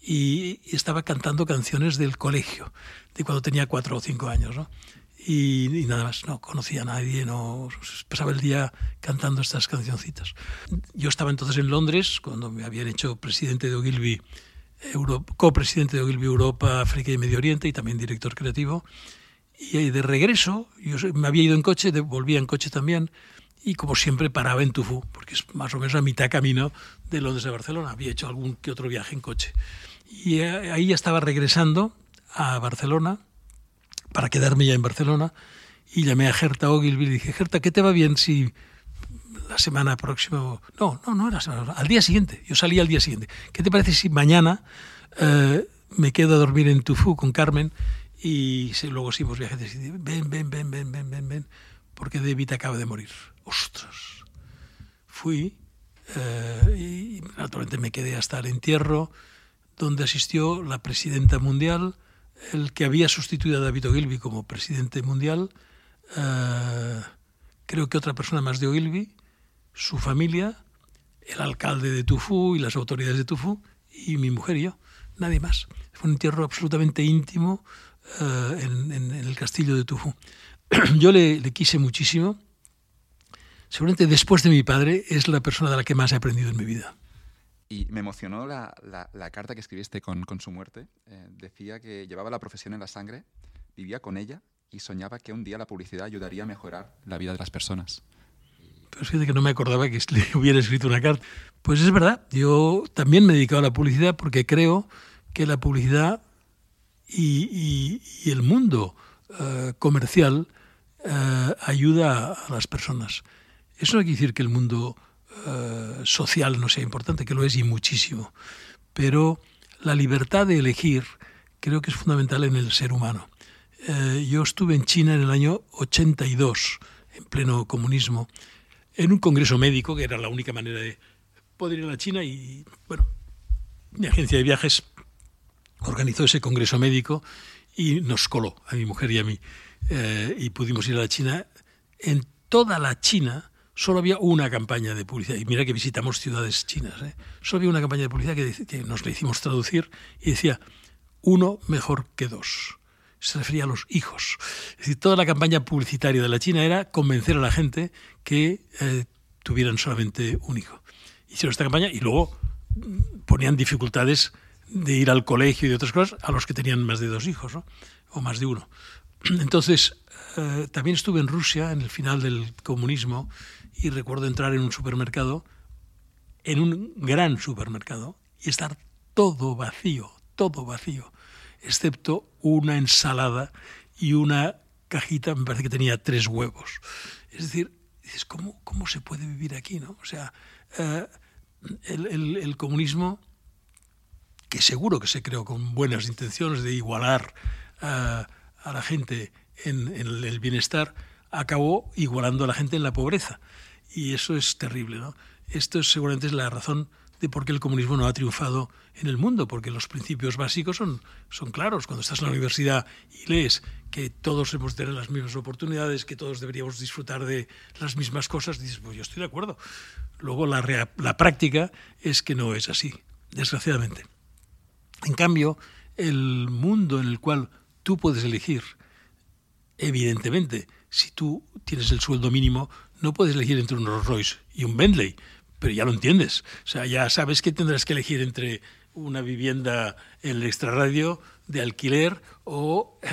y, estaba cantando canciones del colegio, de cuando tenía cuatro o cinco años. ¿no? Y, nada más, no conocía a nadie, no pasaba el día cantando estas cancioncitas. Yo estaba entonces en Londres, cuando me habían hecho presidente de Ogilvy, copresidente de Ogilvy Europa, África y Medio Oriente y también director creativo. Y de regreso, yo me había ido en coche, volvía en coche también, y como siempre paraba en Tufú, porque es más o menos a mitad camino de Londres a Barcelona. Había hecho algún que otro viaje en coche. Y ahí ya estaba regresando a Barcelona para quedarme ya en Barcelona y llamé a Gerta Ogilvy y dije, Gerta, ¿qué te va bien si la semana próxima... No, no, no era semana, al día siguiente, yo salí al día siguiente. ¿Qué te parece si mañana eh, me quedo a dormir en Tufú con Carmen y luego seguimos viajes? Ven, ven, ven, ven, ven, ven, ven, porque David acaba de morir. ¡Ostras! Fui eh, y naturalmente me quedé hasta el entierro donde asistió la presidenta mundial, el que había sustituido a David Ogilvy como presidente mundial, eh, creo que otra persona más de Ogilvy, su familia, el alcalde de Tufú y las autoridades de Tufú, y mi mujer y yo, nadie más. Fue un entierro absolutamente íntimo eh, en, el castillo de Tufú. <clears throat> yo le, quise muchísimo. Seguramente después de mi padre es la persona de la que más he aprendido en mi vida. Y me emocionó la, carta que escribiste con, su muerte. Eh, decía que llevaba la profesión en la sangre, vivía con ella y soñaba que un día la publicidad ayudaría a mejorar la vida de las personas. Pero fíjate que no me acordaba que <laughs> le hubiera escrito una carta. Pues es verdad, yo también me he dedicado a la publicidad porque creo que la publicidad y, el mundo eh, comercial eh, ayuda a las personas. Eso no quiere decir que el mundo eh, social no sea importante, que lo es y muchísimo, pero la libertad de elegir creo que es fundamental en el ser humano. Yo estuve en China en el año 82, en pleno comunismo, en un congreso médico, que era la única manera de poder ir a la China, y bueno, mi agencia de viajes organizó ese congreso médico y nos coló a mi mujer y a mí, eh, y pudimos ir a la China. En toda la China solo había una campaña de publicidad, y mira que visitamos ciudades chinas, ¿eh? solo había una campaña de publicidad que, nos la hicimos traducir y decía, uno mejor que dos se refería a los hijos. Es decir, toda la campaña publicitaria de la China era convencer a la gente que eh, tuvieran solamente un hijo. Hicieron esta campaña y luego mm, ponían dificultades de ir al colegio y de otras cosas a los que tenían más de dos hijos, o más de uno. <clears throat> Entonces, eh, también estuve en Rusia en el final del comunismo y recuerdo entrar en un supermercado, en un gran supermercado, y estar todo vacío, todo vacío excepto una ensalada y una cajita, me parece que tenía tres huevos. Es decir, dices, ¿cómo, cómo se puede vivir aquí? ¿no? O sea, eh, el, comunismo, que seguro que se creó con buenas intenciones de igualar a la gente en, el bienestar, acabó igualando a la gente en la pobreza. Y eso es terrible. ¿no? Esto seguramente es la razón de por qué el comunismo no ha triunfado en el mundo, porque los principios básicos son, son claros. Cuando estás en la universidad y lees que todos hemos de tener las mismas oportunidades, que todos deberíamos disfrutar de las mismas cosas, dices, pues yo estoy de acuerdo. Luego la, la práctica es que no es así, desgraciadamente. En cambio, el mundo en el cual tú puedes elegir, evidentemente, si tú tienes el sueldo mínimo, no puedes elegir entre un Rolls Royce y un Bentley, pero ya lo entiendes. O sea, ya sabes que tendrás que elegir entre una vivienda en el extrarradio de alquiler o eh,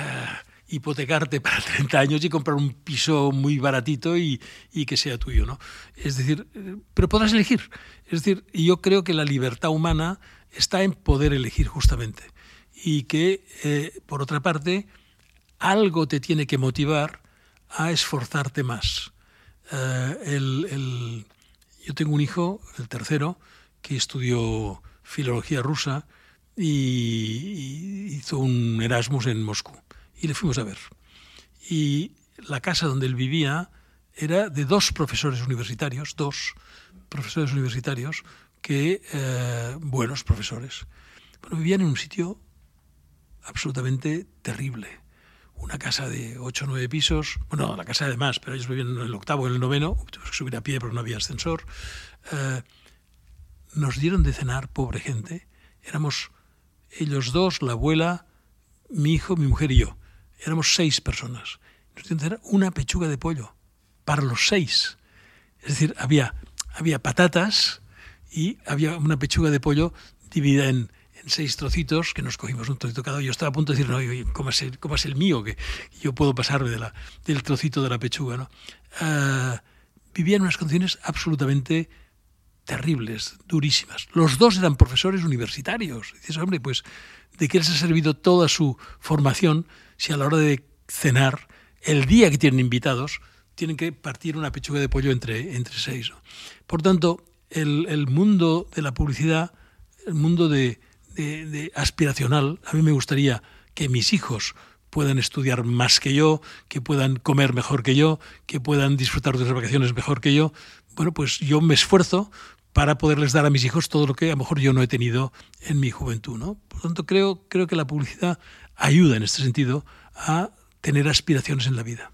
hipotecarte para <laughs> 30 años y comprar un piso muy baratito y, que sea tuyo, ¿no? Es decir, eh, pero podrás elegir. Es decir, yo creo que la libertad humana está en poder elegir justamente. Y que, eh, por otra parte, algo te tiene que motivar a esforzarte más. el, yo tengo un hijo, el tercero, que estudió filología rusa y hizo un Erasmus en Moscú. Y le fuimos a ver. Y la casa donde él vivía era de dos profesores universitarios, dos profesores universitarios, que, eh, buenos profesores. Bueno, vivían en un sitio absolutamente terrible una casa de ocho o nueve pisos, bueno, la casa de más, pero ellos vivían en el octavo, en el noveno, tuvimos que subir a pie porque no había ascensor. Eh, nos dieron de cenar, pobre gente, éramos ellos dos, la abuela, mi hijo, mi mujer y yo. Éramos seis personas. Nos dieron de cenar una pechuga de pollo para los seis. Es decir, había, había patatas y había una pechuga de pollo dividida en, seis trocitos, que nos cogimos un trocito cada uno. Yo estaba a punto de decir, no, ¿cómo es el, es el mío? Que yo puedo pasarme de del trocito de la pechuga. ¿no? Uh, vivía en unas condiciones absolutamente terribles, durísimas. Los dos eran profesores universitarios. dices, hombre, pues, ¿de qué les ha servido toda su formación si a la hora de cenar el día que tienen invitados, tienen que partir una pechuga de pollo entre, entre seis. Por tanto, el, mundo de la publicidad, el mundo de aspiracional, a mí me gustaría que mis hijos puedan estudiar más que yo, que puedan comer mejor que yo, que puedan disfrutar de las vacaciones mejor que yo. Bueno, pues yo me esfuerzo para poderles dar a mis hijos todo lo que a lo mejor yo no he tenido en mi juventud. ¿no? Por lo tanto, creo, creo que la publicidad ayuda en este sentido a tener aspiraciones en la vida.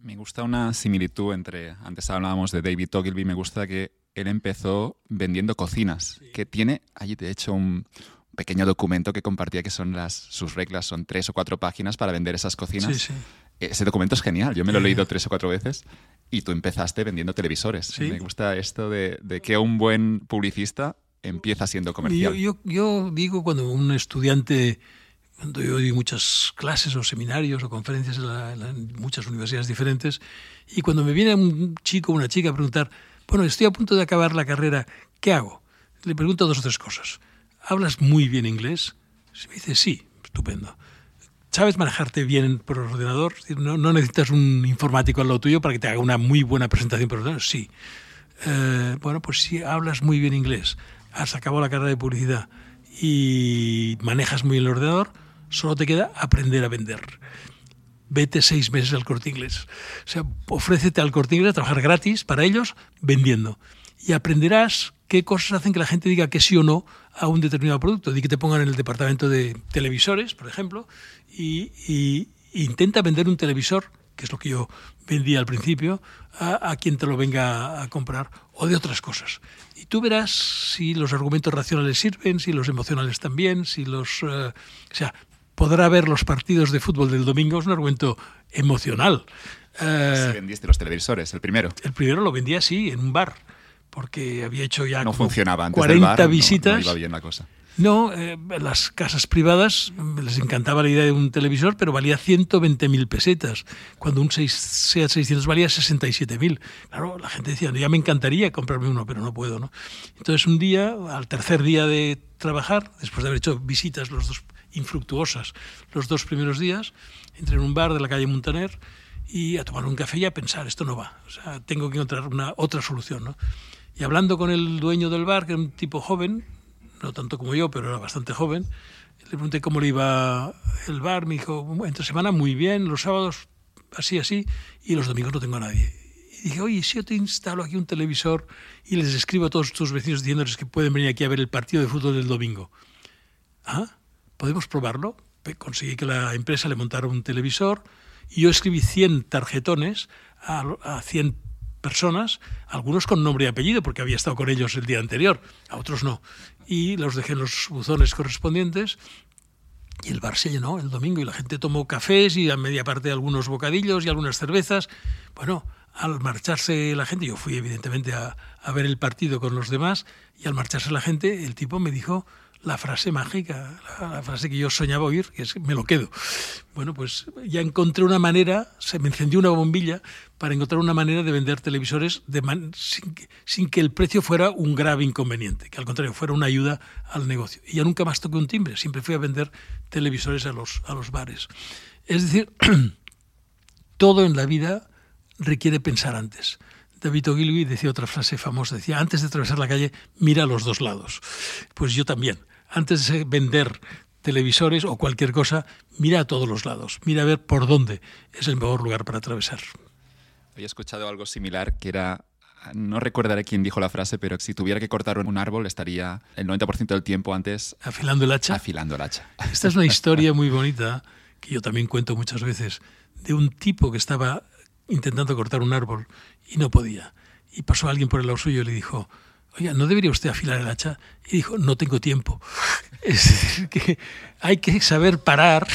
Me gusta una similitud entre, antes hablábamos de David Ogilvy, me gusta que él empezó vendiendo cocinas, sí. que tiene allí de hecho un, pequeño documento que compartía que son las sus reglas, son tres o cuatro páginas para vender esas cocinas. Sí, sí. Ese documento es genial, yo me lo he leído <laughs> tres o cuatro veces y tú empezaste vendiendo televisores. Me gusta esto de, de, que un buen publicista empieza siendo comercial. Yo, yo, yo digo cuando un estudiante, cuando yo di muchas clases o seminarios o conferencias en, la, en muchas universidades diferentes, y cuando me viene un chico o una chica a preguntar, bueno, estoy a punto de acabar la carrera, ¿qué hago? Le pregunto dos o tres cosas. ¿Hablas muy bien inglés? Se me dice, sí, estupendo. ¿Sabes manejarte bien por ordenador? No, no, necesitas un informático al lado tuyo para que te haga una muy buena presentación por ordenador. Sí. Eh, bueno, pues si hablas muy bien inglés, has acabado la carrera de publicidad y manejas muy bien el ordenador, solo te queda aprender a vender. Vete seis meses al corte inglés. O sea, ofrécete al corte inglés a trabajar gratis para ellos vendiendo. Y aprenderás qué cosas hacen que la gente diga que sí o no a un determinado producto. Di que te pongan en el departamento de televisores, por ejemplo, y, intenta vender un televisor, que es lo que yo vendía al principio, a, quien te lo venga a comprar, o de otras cosas. Y tú verás si los argumentos racionales sirven, si los emocionales también, si los... Uh, o sea, podrá ver los partidos de fútbol del domingo, es un argumento emocional. Uh, si vendiste los televisores, el primero. El primero lo vendía así, en un bar porque había hecho ya no funcionaba Antes 40 bar, visitas. No, no, iba bien la cosa. No, eh, las casas privadas les encantaba la idea de un televisor, pero valía 120.000 pesetas, cuando un 6, SEAT 600 valía 67.000. Claro, la gente decía, ya me encantaría comprarme uno, pero no puedo. ¿no? Entonces un día, al tercer día de trabajar, después de haber hecho visitas los dos infructuosas los dos primeros días, entré en un bar de la calle Montaner y a tomar un café y a pensar, esto no va, o sea, tengo que encontrar una otra solución. ¿no? Y hablando con el dueño del bar, que era un tipo joven, no tanto como yo, pero era bastante joven, le pregunté cómo le iba el bar, me dijo, entre semana muy bien, los sábados así, así, y los domingos no tengo a nadie. Y dije, oye, si yo te instalo aquí un televisor y les escribo a todos tus vecinos diciéndoles que pueden venir aquí a ver el partido de fútbol del domingo. Ah, ¿podemos probarlo? Conseguí que la empresa le montara un televisor y yo escribí 100 tarjetones a, a 100 personas, algunos con nombre y apellido, porque había estado con ellos el día anterior, a otros no. Y los dejé en los buzones correspondientes. Y el bar se llenó el domingo y la gente tomó cafés y a media parte algunos bocadillos y algunas cervezas. Bueno, al marcharse la gente, yo fui evidentemente a, a ver el partido con los demás, y al marcharse la gente, el tipo me dijo, la frase mágica, la, frase que yo soñaba oír, que es me lo quedo. Bueno, pues ya encontré una manera, se me encendió una bombilla para encontrar una manera de vender televisores sin, que, el precio fuera un grave inconveniente, que al contrario fuera una ayuda al negocio. Y ya nunca más toqué un timbre, siempre fui a vender televisores a los, a los bares. Es decir, <clears throat> todo en la vida requiere pensar antes. David Ogilvy decía otra frase famosa, decía, antes de atravesar la calle, mira a los dos lados. Pues yo también antes de vender televisores o cualquier cosa, mira a todos los lados, mira a ver por dónde es el mejor lugar para atravesar. Había escuchado algo similar que era, no recordaré quién dijo la frase, pero si tuviera que cortar un árbol estaría el 90% del tiempo antes... ¿Afilando el hacha? Afilando el hacha. Esta es una <laughs> historia muy bonita que yo también cuento muchas veces, de un tipo que estaba intentando cortar un árbol y no podía. Y pasó alguien por el lado suyo y le dijo, oiga, ¿no debería usted afilar el hacha? Y dijo, no tengo tiempo. <laughs> Es decir, que hay que saber parar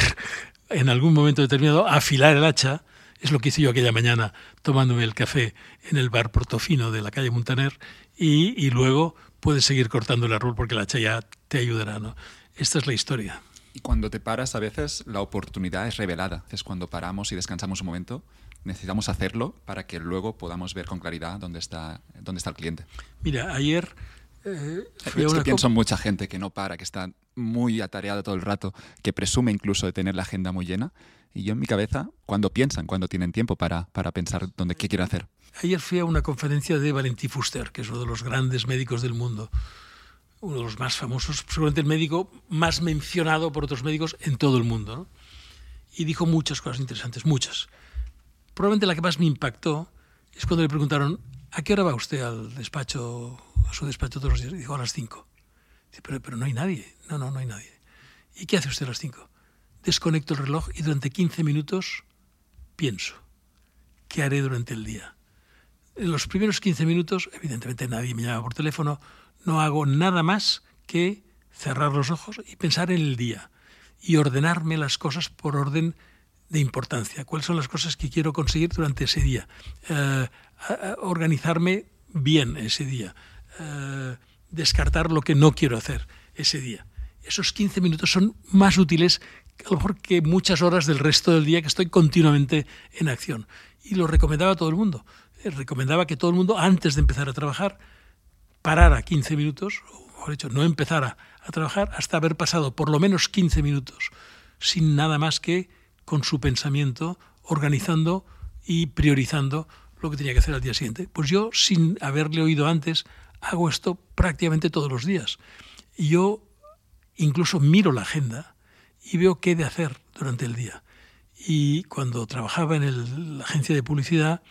en algún momento determinado, afilar el hacha. Es lo que hice yo aquella mañana tomándome el café en el bar Portofino de la calle Montaner y, luego puedes seguir cortando el árbol porque el hacha ya te ayudará. Esta es la historia. Y cuando te paras, a veces la oportunidad es revelada. Es cuando paramos y descansamos un momento necesitamos hacerlo para que luego podamos ver con claridad dónde está, dónde está el cliente. Mira, ayer Eh, es que pienso en mucha gente que no para, que está muy atareada todo el rato, que presume incluso de tener la agenda muy llena. Y yo en mi cabeza, cuando piensan, cuando tienen tiempo para, para pensar dónde, qué quiero hacer. Ayer fui a una conferencia de Valentín Fuster, que es uno de los grandes médicos del mundo, uno de los más famosos, seguramente el médico más mencionado por otros médicos en todo el mundo. Y dijo muchas cosas interesantes, muchas. Probablemente la que más me impactó es cuando le preguntaron, ¿a qué hora va usted al despacho, a su despacho todos los días? Y dijo, a las 5. Dice, pero, pero no hay nadie. No, no, no hay nadie. ¿Y qué hace usted a las 5? Desconecto el reloj y durante 15 minutos pienso, ¿qué haré durante el día? En los primeros 15 minutos, evidentemente nadie me llama por teléfono, no hago nada más que cerrar los ojos y pensar en el día y ordenarme las cosas por orden de importancia. ¿Cuáles son las cosas que quiero conseguir durante ese día? Eh, organizarme bien ese día. Eh, descartar lo que no quiero hacer ese día. Esos 15 minutos son más útiles que muchas horas del resto del día que estoy continuamente en acción. Y lo recomendaba a todo el mundo. Eh, recomendaba que todo el mundo, antes de empezar a trabajar, parara 15 minutos, o mejor dicho, no empezara a trabajar hasta haber pasado por lo menos 15 minutos sin nada más que con su pensamiento, organizando y priorizando lo que tenía que hacer al día siguiente. Pues yo, sin haberle oído antes, hago esto prácticamente todos los días. Y yo incluso miro la agenda y veo qué he de hacer durante el día. Y cuando trabajaba en la agencia de publicidad,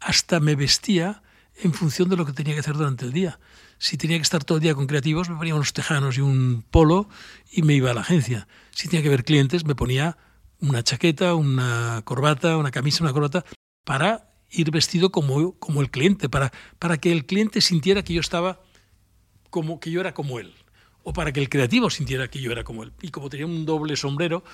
hasta me vestía en función de lo que tenía que hacer durante el día. Si tenía que estar todo el día con creativos, me ponía unos tejanos y un polo y me iba a la agencia. Si tenía que ver clientes, me ponía una chaqueta, una corbata, una camisa, una corbata, para ir vestido como, como el cliente, para, para que el cliente sintiera que yo estaba como que yo era como él o para que el creativo sintiera que yo era como él. Y como tenía un doble sombrero,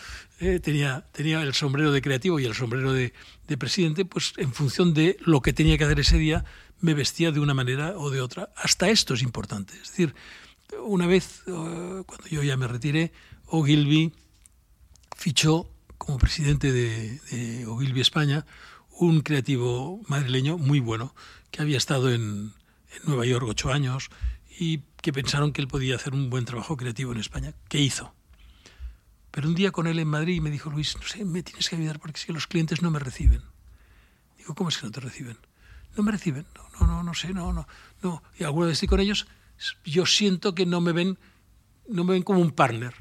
eh, tenía, tenía el sombrero de creativo y el sombrero de, de, presidente, pues en función de lo que tenía que hacer ese día, me vestía de una manera o de otra. Hasta esto es importante. Es decir, una vez, eh, cuando yo ya me retiré, Ogilvy fichó como presidente de, de Ogilvy España un creativo madrileño muy bueno, que había estado en, en Nueva York ocho años y que pensaron que él podía hacer un buen trabajo creativo en España. ¿Qué hizo? Pero un día con él en Madrid me dijo, Luis, no sé, me tienes que ayudar porque es que los clientes no me reciben. Digo, ¿cómo es que no te reciben? No me reciben. No, no, no, no sé, no, no. no. Y alguna vez estoy con ellos, yo siento que no me ven, no me ven como un partner.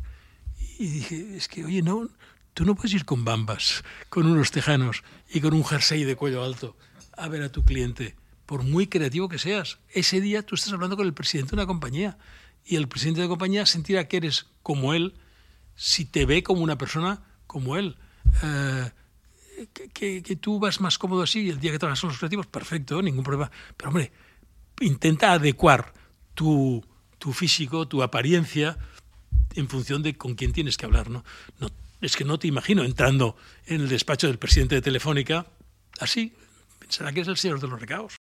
Y dije, es que, oye, no, tú no puedes ir con bambas, con unos tejanos y con un jersey de cuello alto a ver a tu cliente por muy creativo que seas. Ese día tú estás hablando con el presidente de una compañía y el presidente de la compañía sentirá que eres como él si te ve como una persona como él. Eh, que, que, tú vas más cómodo así y el día que trabajas con los creativos, perfecto, ningún problema. Pero hombre, intenta adecuar tu, tu físico, tu apariencia, en función de con quién tienes que hablar. ¿no? No, es que no te imagino entrando en el despacho del presidente de Telefónica así. Pensará que es el señor de los recaos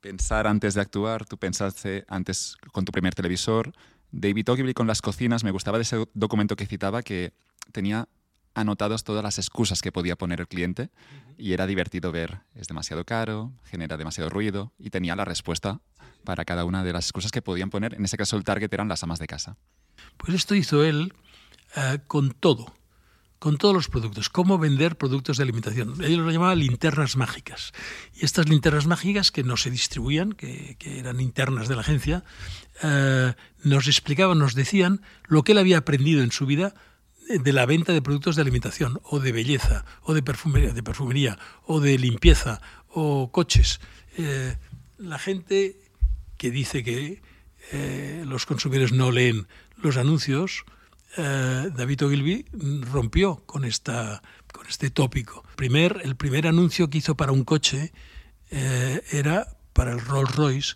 pensar antes de actuar, tú pensaste antes con tu primer televisor. David Ogilvy con las cocinas, me gustaba de ese documento que citaba que tenía anotadas todas las excusas que podía poner el cliente y era divertido ver, es demasiado caro, genera demasiado ruido y tenía la respuesta para cada una de las excusas que podían poner. En ese caso el target eran las amas de casa. Pues esto hizo él uh, con todo con todos los productos, cómo vender productos de alimentación. Ellos lo llamaban linternas mágicas. Y estas linternas mágicas que no se distribuían, que, eran internas de la agencia, eh, nos explicaban, nos decían lo que él había aprendido en su vida de la venta de productos de alimentación o de belleza o de perfumería, de perfumería o de limpieza o coches. Eh, la gente que dice que eh, los consumidores no leen los anuncios, eh, David Ogilvy rompió con, esta, con este tópico. Primer, el primer anuncio que hizo para un coche eh, era para el Rolls Royce.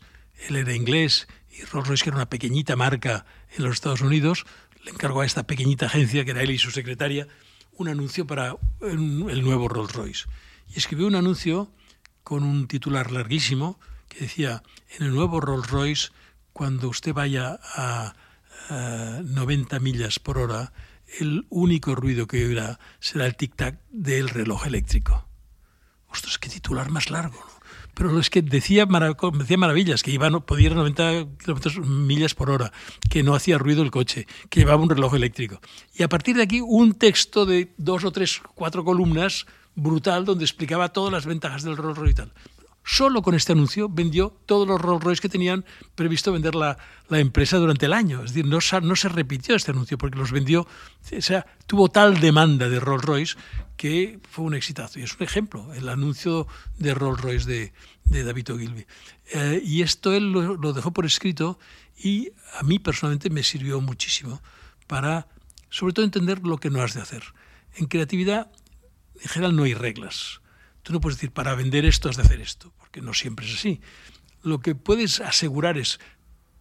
Él era inglés y Rolls Royce, que era una pequeñita marca en los Estados Unidos, le encargó a esta pequeñita agencia, que era él y su secretaria, un anuncio para el nuevo Rolls Royce. Y escribió un anuncio con un titular larguísimo que decía, en el nuevo Rolls Royce, cuando usted vaya a 90 millas por hora, el único ruido que oirá será el tic-tac del reloj eléctrico. Ostras, qué titular más largo, pero es que decía, maravillas, que iba, podía ir a 90 kilómetros millas por hora, que no hacía ruido el coche, que llevaba un reloj eléctrico. Y a partir de aquí, un texto de dos o tres, cuatro columnas brutal donde explicaba todas las ventajas del Royce y tal. Solo con este anuncio vendió todos los Rolls Royce que tenían previsto vender la, la empresa durante el año. Es decir, no, no, se repitió este anuncio porque los vendió, o sea, tuvo tal demanda de Rolls Royce que fue un exitazo. Y es un ejemplo, el anuncio de Rolls Royce de, de David Ogilvy. Eh, y esto él lo, lo, dejó por escrito y a mí personalmente me sirvió muchísimo para, sobre todo, entender lo que no has de hacer. En creatividad, en general, no hay reglas Tú no puedes decir, para vender esto has de hacer esto, porque no siempre es así. Lo que puedes asegurar es,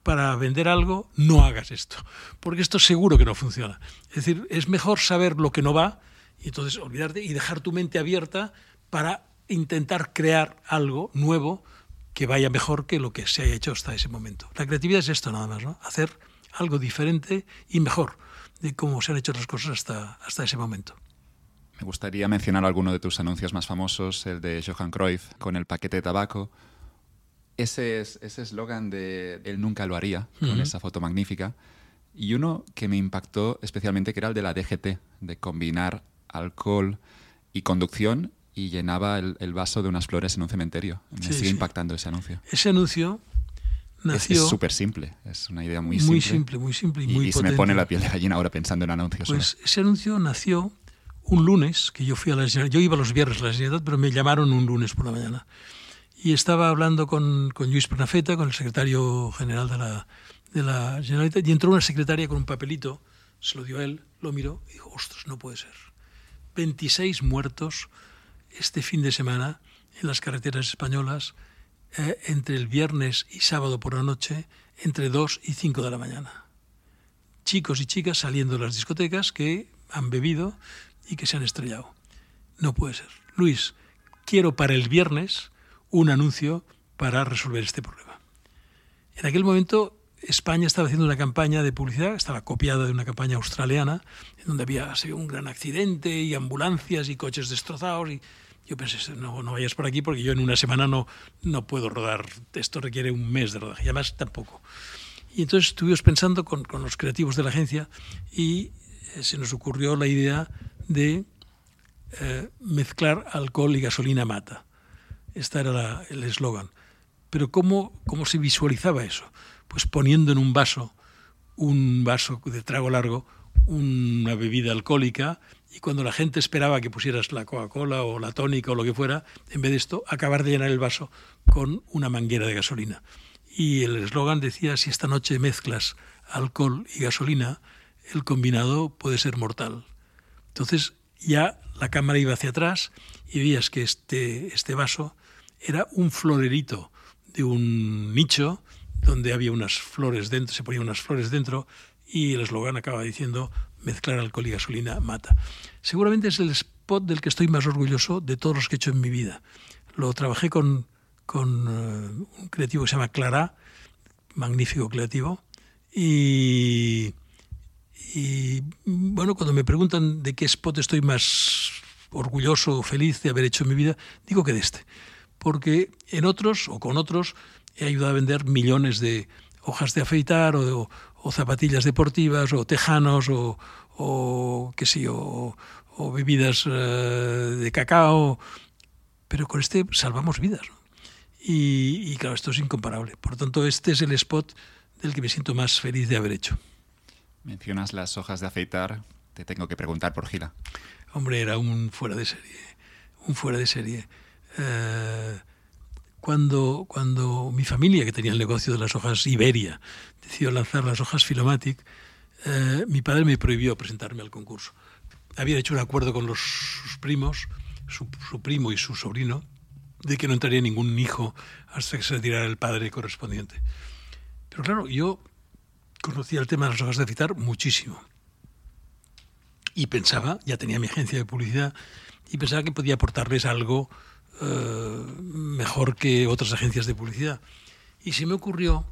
para vender algo, no hagas esto, porque esto seguro que no funciona. Es decir, es mejor saber lo que no va y entonces olvidarte y dejar tu mente abierta para intentar crear algo nuevo que vaya mejor que lo que se haya hecho hasta ese momento. La creatividad es esto nada más, ¿no? Hacer algo diferente y mejor de cómo se han hecho las cosas hasta, hasta ese momento. Me gustaría mencionar alguno de tus anuncios más famosos, el de Johan Cruyff con el paquete de tabaco. Ese eslogan de Él nunca lo haría, con esa foto magnífica. Y uno que me impactó especialmente, que era el de la DGT, de combinar alcohol y conducción y llenaba el, vaso de unas flores en un cementerio. Me sigue impactando ese anuncio. Ese anuncio nació... Es súper simple, es una idea muy, simple. Muy simple, muy simple y, muy y se me pone la piel de gallina ahora pensando en anuncios. Pues ese anuncio nació un lunes, que yo fui a la Yo iba los viernes a la Generalitat, pero me llamaron un lunes por la mañana. Y estaba hablando con, con Luis Pernafeta, con el secretario general de la, de la Generalitat, y entró una secretaria con un papelito, se lo dio a él, lo miró y dijo, ostras, no puede ser. 26 muertos este fin de semana en las carreteras españolas eh, entre el viernes y sábado por la noche, entre 2 y 5 de la mañana. Chicos y chicas saliendo de las discotecas que han bebido y que se han estrellado. No puede ser. Luis, quiero para el viernes un anuncio para resolver este problema. En aquel momento España estaba haciendo una campaña de publicidad, estaba copiada de una campaña australiana, en donde había un gran accidente y ambulancias y coches destrozados. Y yo pensé, no, no vayas por aquí porque yo en una semana no, no puedo rodar, esto requiere un mes de rodaje, y además tampoco. Y entonces estuvimos pensando con, con los creativos de la agencia y eh, se nos ocurrió la idea de eh, mezclar alcohol y gasolina mata. Este era el eslogan. Pero ¿cómo, ¿cómo se visualizaba eso? Pues poniendo en un vaso, un vaso de trago largo, una bebida alcohólica y cuando la gente esperaba que pusieras la Coca-Cola o la tónica o lo que fuera, en vez de esto, acabar de llenar el vaso con una manguera de gasolina. Y el eslogan decía, si esta noche mezclas alcohol y gasolina, el combinado puede ser mortal. Entonces ya la cámara iba hacia atrás y veías que este, este vaso era un florerito de un nicho donde había unas flores dentro, se ponían unas flores dentro y el eslogan acaba diciendo mezclar alcohol y gasolina mata. Seguramente es el spot del que estoy más orgulloso de todos los que he hecho en mi vida. Lo trabajé con, con uh, un creativo que se llama Clara, magnífico creativo, y y bueno, cuando me preguntan de qué spot estoy más orgulloso o feliz de haber hecho en mi vida, digo que de este. Porque en otros o con otros he ayudado a vender millones de hojas de afeitar o, zapatillas deportivas o tejanos o, qué sé o, bebidas eh, de cacao. Pero con este salvamos vidas. Y, y claro, esto es incomparable. Por lo tanto, este es el spot del que me siento más feliz de haber hecho. Mencionas las hojas de afeitar. Te tengo que preguntar por Gila. Hombre, era un fuera de serie. Un fuera de serie. Eh, cuando, cuando mi familia, que tenía el negocio de las hojas Iberia, decidió lanzar las hojas Filomatic, eh, mi padre me prohibió presentarme al concurso. Había hecho un acuerdo con los, sus primos, su, su, primo y su sobrino, de que no entraría ningún hijo hasta que se retirara el padre correspondiente. Pero claro, yo conocía el tema de las hojas de afeitar muchísimo. Y pensaba, ya tenía mi agencia de publicidad, y pensaba que podía aportarles algo eh, mejor que otras agencias de publicidad. Y se me ocurrió,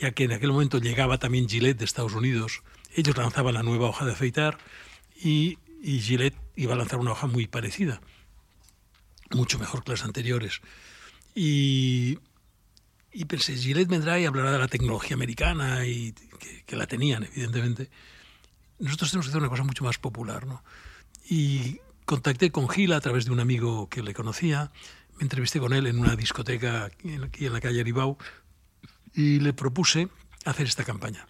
ya que en aquel momento llegaba también Gillette de Estados Unidos, ellos lanzaban la nueva hoja de afeitar y, y Gillette iba a lanzar una hoja muy parecida, mucho mejor que las anteriores. Y, y pensé, Gillette vendrá y hablará de la tecnología americana y que, que, la tenían, evidentemente. Nosotros tenemos que hacer una cosa mucho más popular, ¿no? Y contacté con Gil a través de un amigo que le conocía, me entrevisté con él en una discoteca aquí en la calle Aribau y le propuse hacer esta campaña.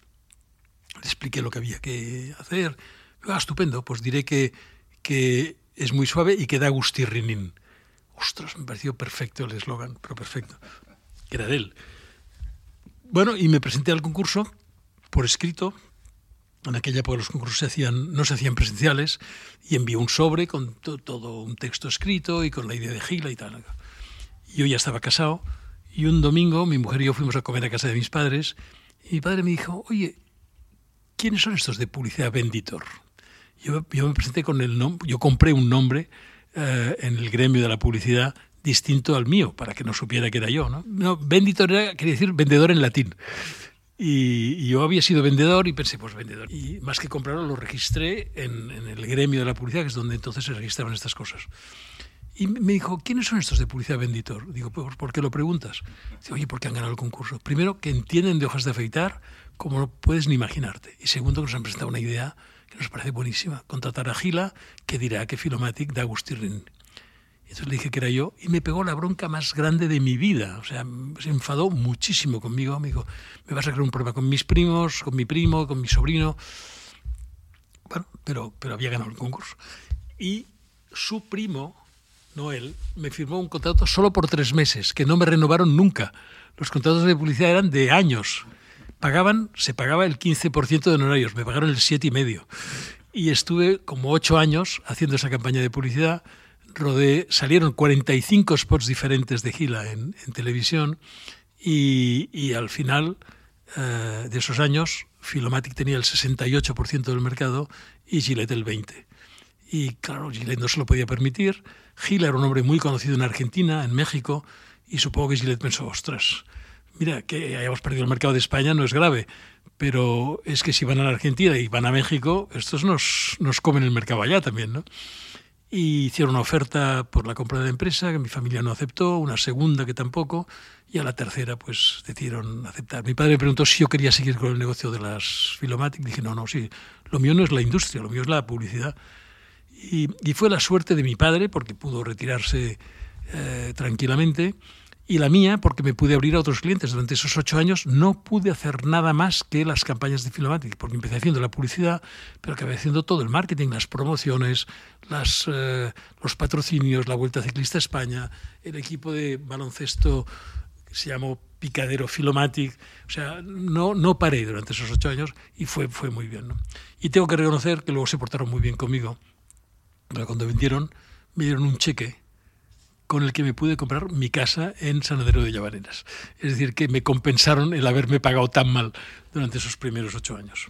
Le expliqué lo que había que hacer. Ah, estupendo, pues diré que, que es muy suave y que da gustirrinín. Ostras, me pareció perfecto el eslogan, pero perfecto. Que era de él. Bueno, y me presenté al concurso por escrito. En aquella época los concursos no se hacían presenciales y envié un sobre con to, todo un texto escrito y con la idea de Gila y tal. Yo ya estaba casado y un domingo mi mujer y yo fuimos a comer a casa de mis padres y mi padre me dijo, oye, ¿quiénes son estos de publicidad Venditor? Yo, yo me presenté con el nombre, yo compré un nombre eh, en el gremio de la publicidad distinto al mío, para que no supiera que era yo. ¿no? no Venditor era, quería decir vendedor en latín. Y, yo había sido vendedor y pensé, pues vendedor. Y más que comprarlo, lo registré en, el gremio de la publicidad, que es donde entonces se registraban estas cosas. Y me dijo, ¿quiénes son estos de publicidad venditor? Digo, pues, ¿por qué lo preguntas? Dice, oye, porque han ganado el concurso. Primero, que entienden de hojas de afeitar como no puedes ni imaginarte. Y segundo, que nos han presentado una idea que nos parece buenísima. Contratar a Gila, que dirá que Filomatic da Agustín. Entonces le dije que era yo y me pegó la bronca más grande de mi vida. O sea, se enfadó muchísimo conmigo. Me dijo, me vas a crear un problema con mis primos, con mi primo, con mi sobrino. Bueno, pero, pero había ganado el concurso. Y su primo, Noel, me firmó un contrato solo por tres meses, que no me renovaron nunca. Los contratos de publicidad eran de años. Pagaban, se pagaba el 15% de honorarios, me pagaron el 7,5%. Y estuve como ocho años haciendo esa campaña de publicidad rodé, salieron 45 spots diferentes de Gila en, televisión y, y, al final eh, de esos años Filomatic tenía el 68% del mercado y Gillette el 20%. Y claro, Gillette no se lo podía permitir. Gila era un hombre muy conocido en Argentina, en México, y supongo que Gillette pensó, ostras, mira, que hayamos perdido el mercado de España no es grave, pero es que si van a la Argentina y van a México, estos nos, nos comen el mercado allá también, ¿no? Y hicieron una oferta por la compra de la empresa que mi familia no aceptó, una segunda que tampoco, y a la tercera pues decidieron aceptar. Mi padre me preguntó si yo quería seguir con el negocio de las Filomatic. Dije, no, no, sí, lo mío no es la industria, lo mío es la publicidad. Y, fue la suerte de mi padre porque pudo retirarse eh, tranquilamente y la mía porque me pude abrir a otros clientes. Durante esos ocho años no pude hacer nada más que las campañas de Filomatic, porque empecé haciendo la publicidad, pero acabé haciendo todo el marketing, las promociones, las, eh, los patrocinios, la Vuelta Ciclista a España, el equipo de baloncesto que se llamó Picadero Filomatic. O sea, no, no paré durante esos ocho años y fue, fue muy bien. ¿no? Y tengo que reconocer que luego se portaron muy bien conmigo. Cuando vendieron, me dieron un cheque con el que me pude comprar mi casa en Sanadero de Llavarenas. Es decir, que me compensaron el haberme pagado tan mal durante esos primeros ocho años.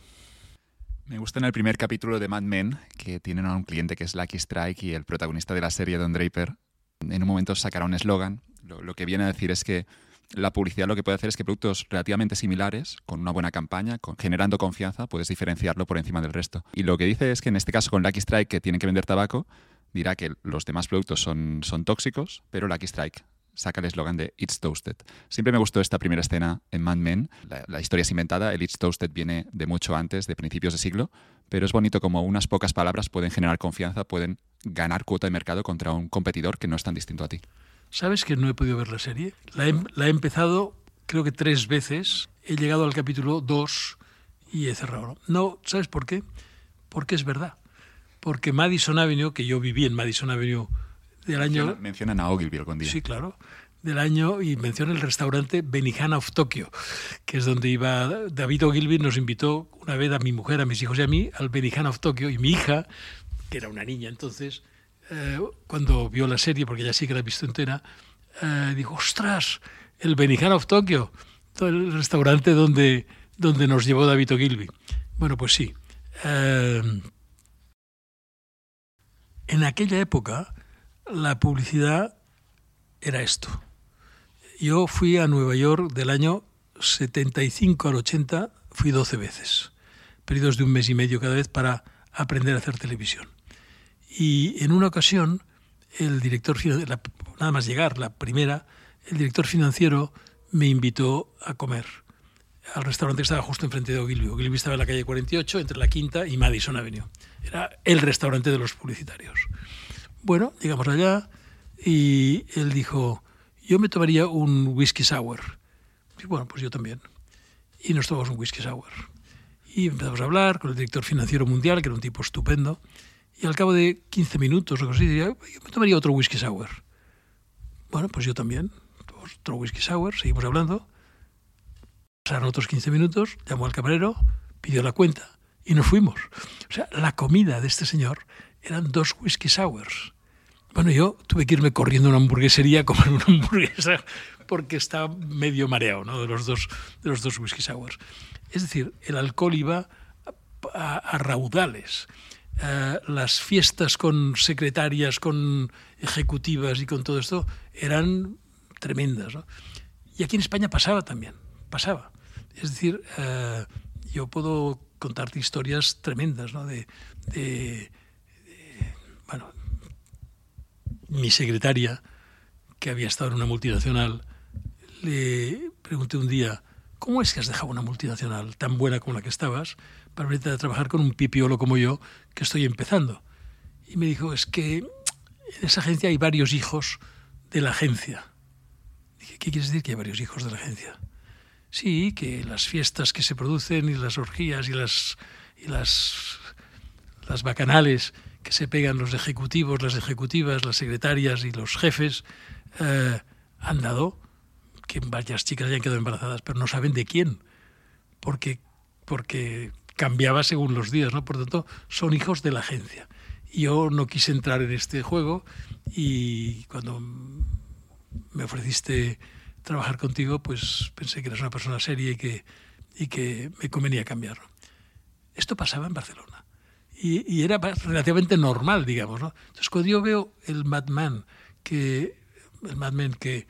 Me gusta en el primer capítulo de Mad Men que tienen a un cliente que es Lucky Strike y el protagonista de la serie, Don Draper, en un momento sacará un eslogan. Lo, lo, que viene a decir es que la publicidad lo que puede hacer es que productos relativamente similares, con una buena campaña, con, generando confianza, puedes diferenciarlo por encima del resto. Y lo que dice es que en este caso con Lucky Strike, que tienen que vender tabaco, dirá que los demás productos son, son tóxicos, pero Lucky Strike saca el eslogan de It's Toasted. Siempre me gustó esta primera escena en Mad Men. La, historia es inventada, el It's Toasted viene de mucho antes, de principios de siglo, pero es bonito como unas pocas palabras pueden generar confianza, pueden ganar cuota de mercado contra un competidor que no es tan distinto a ti. ¿Sabes que no he podido ver la serie? La he, la he empezado creo que tres veces, he llegado al capítulo 2 y he cerrado. No, ¿sabes por qué? Porque es verdad porque Madison Avenue, que yo viví en Madison Avenue del año... Menciona, mencionan a Ogilvy algún día. Sí, claro. Del año, y menciona el restaurante Benihana of Tokyo, que es donde iba David Ogilvy, nos invitó una vez a mi mujer, a mis hijos y a mí al Benihana of Tokyo, y mi hija, que era una niña entonces, eh, cuando vio la serie, porque ya sí que la ha visto entera, eh, dijo, ostras, el Benihana of Tokyo, el restaurante donde, donde nos llevó David Ogilvy. Bueno, pues sí. Eh, en aquella época la publicidad era esto. Yo fui a Nueva York del año 75 al 80, fui 12 veces, periodos de un mes y medio cada vez para aprender a hacer televisión. Y en una ocasión, el director, nada más llegar, la primera, el director financiero me invitó a comer al restaurante que estaba justo enfrente de Ogilvy. Ogilvy estaba en la calle 48, entre la Quinta y Madison Avenue. Era el restaurante de los publicitarios. Bueno, llegamos allá y él dijo, yo me tomaría un whisky sour. Y bueno, pues yo también. Y nos tomamos un whisky sour. Y empezamos a hablar con el director financiero mundial, que era un tipo estupendo. Y al cabo de 15 minutos o así, diría, yo me tomaría otro whisky sour. Bueno, pues yo también. Otro whisky sour, seguimos hablando. Pasaron otros 15 minutos, llamó al camarero, pidió la cuenta y nos fuimos. O sea, la comida de este señor eran dos whisky sours. Bueno, yo tuve que irme corriendo a una hamburguesería a comer una <laughs> hamburguesa porque estaba medio mareado ¿no? de, los dos, de los dos whisky sours. Es decir, el alcohol iba a, a raudales. Uh, las fiestas con secretarias, con ejecutivas y con todo esto eran tremendas. ¿no? Y aquí en España pasaba también, pasaba. Es decir, uh, yo puedo contarte historias tremendas ¿no? de, bueno, mi secretaria, que había estado en una multinacional, le pregunté un día, ¿cómo es que has dejado una multinacional tan buena como la que estabas para venirte a trabajar con un pipiolo como yo que estoy empezando? Y me dijo, es que en esa agencia hay varios hijos de la agencia. Dije, ¿qué quieres decir que hay varios hijos de la agencia? Sí, que las fiestas que se producen y las orgías y las, y las, las bacanales que se pegan los ejecutivos, las ejecutivas, las secretarias y los jefes eh, han dado que varias chicas hayan quedado embarazadas, pero no saben de quién, porque, porque cambiaba según los días, ¿no? Por tanto, son hijos de la agencia. Yo no quise entrar en este juego y cuando me ofreciste trabajar contigo, pues pensé que eras una persona seria y que, y que me convenía cambiarlo. Esto pasaba en Barcelona y, y, era relativamente normal, digamos. ¿no? Entonces, cuando yo veo el Madman, que, el Mad Men que,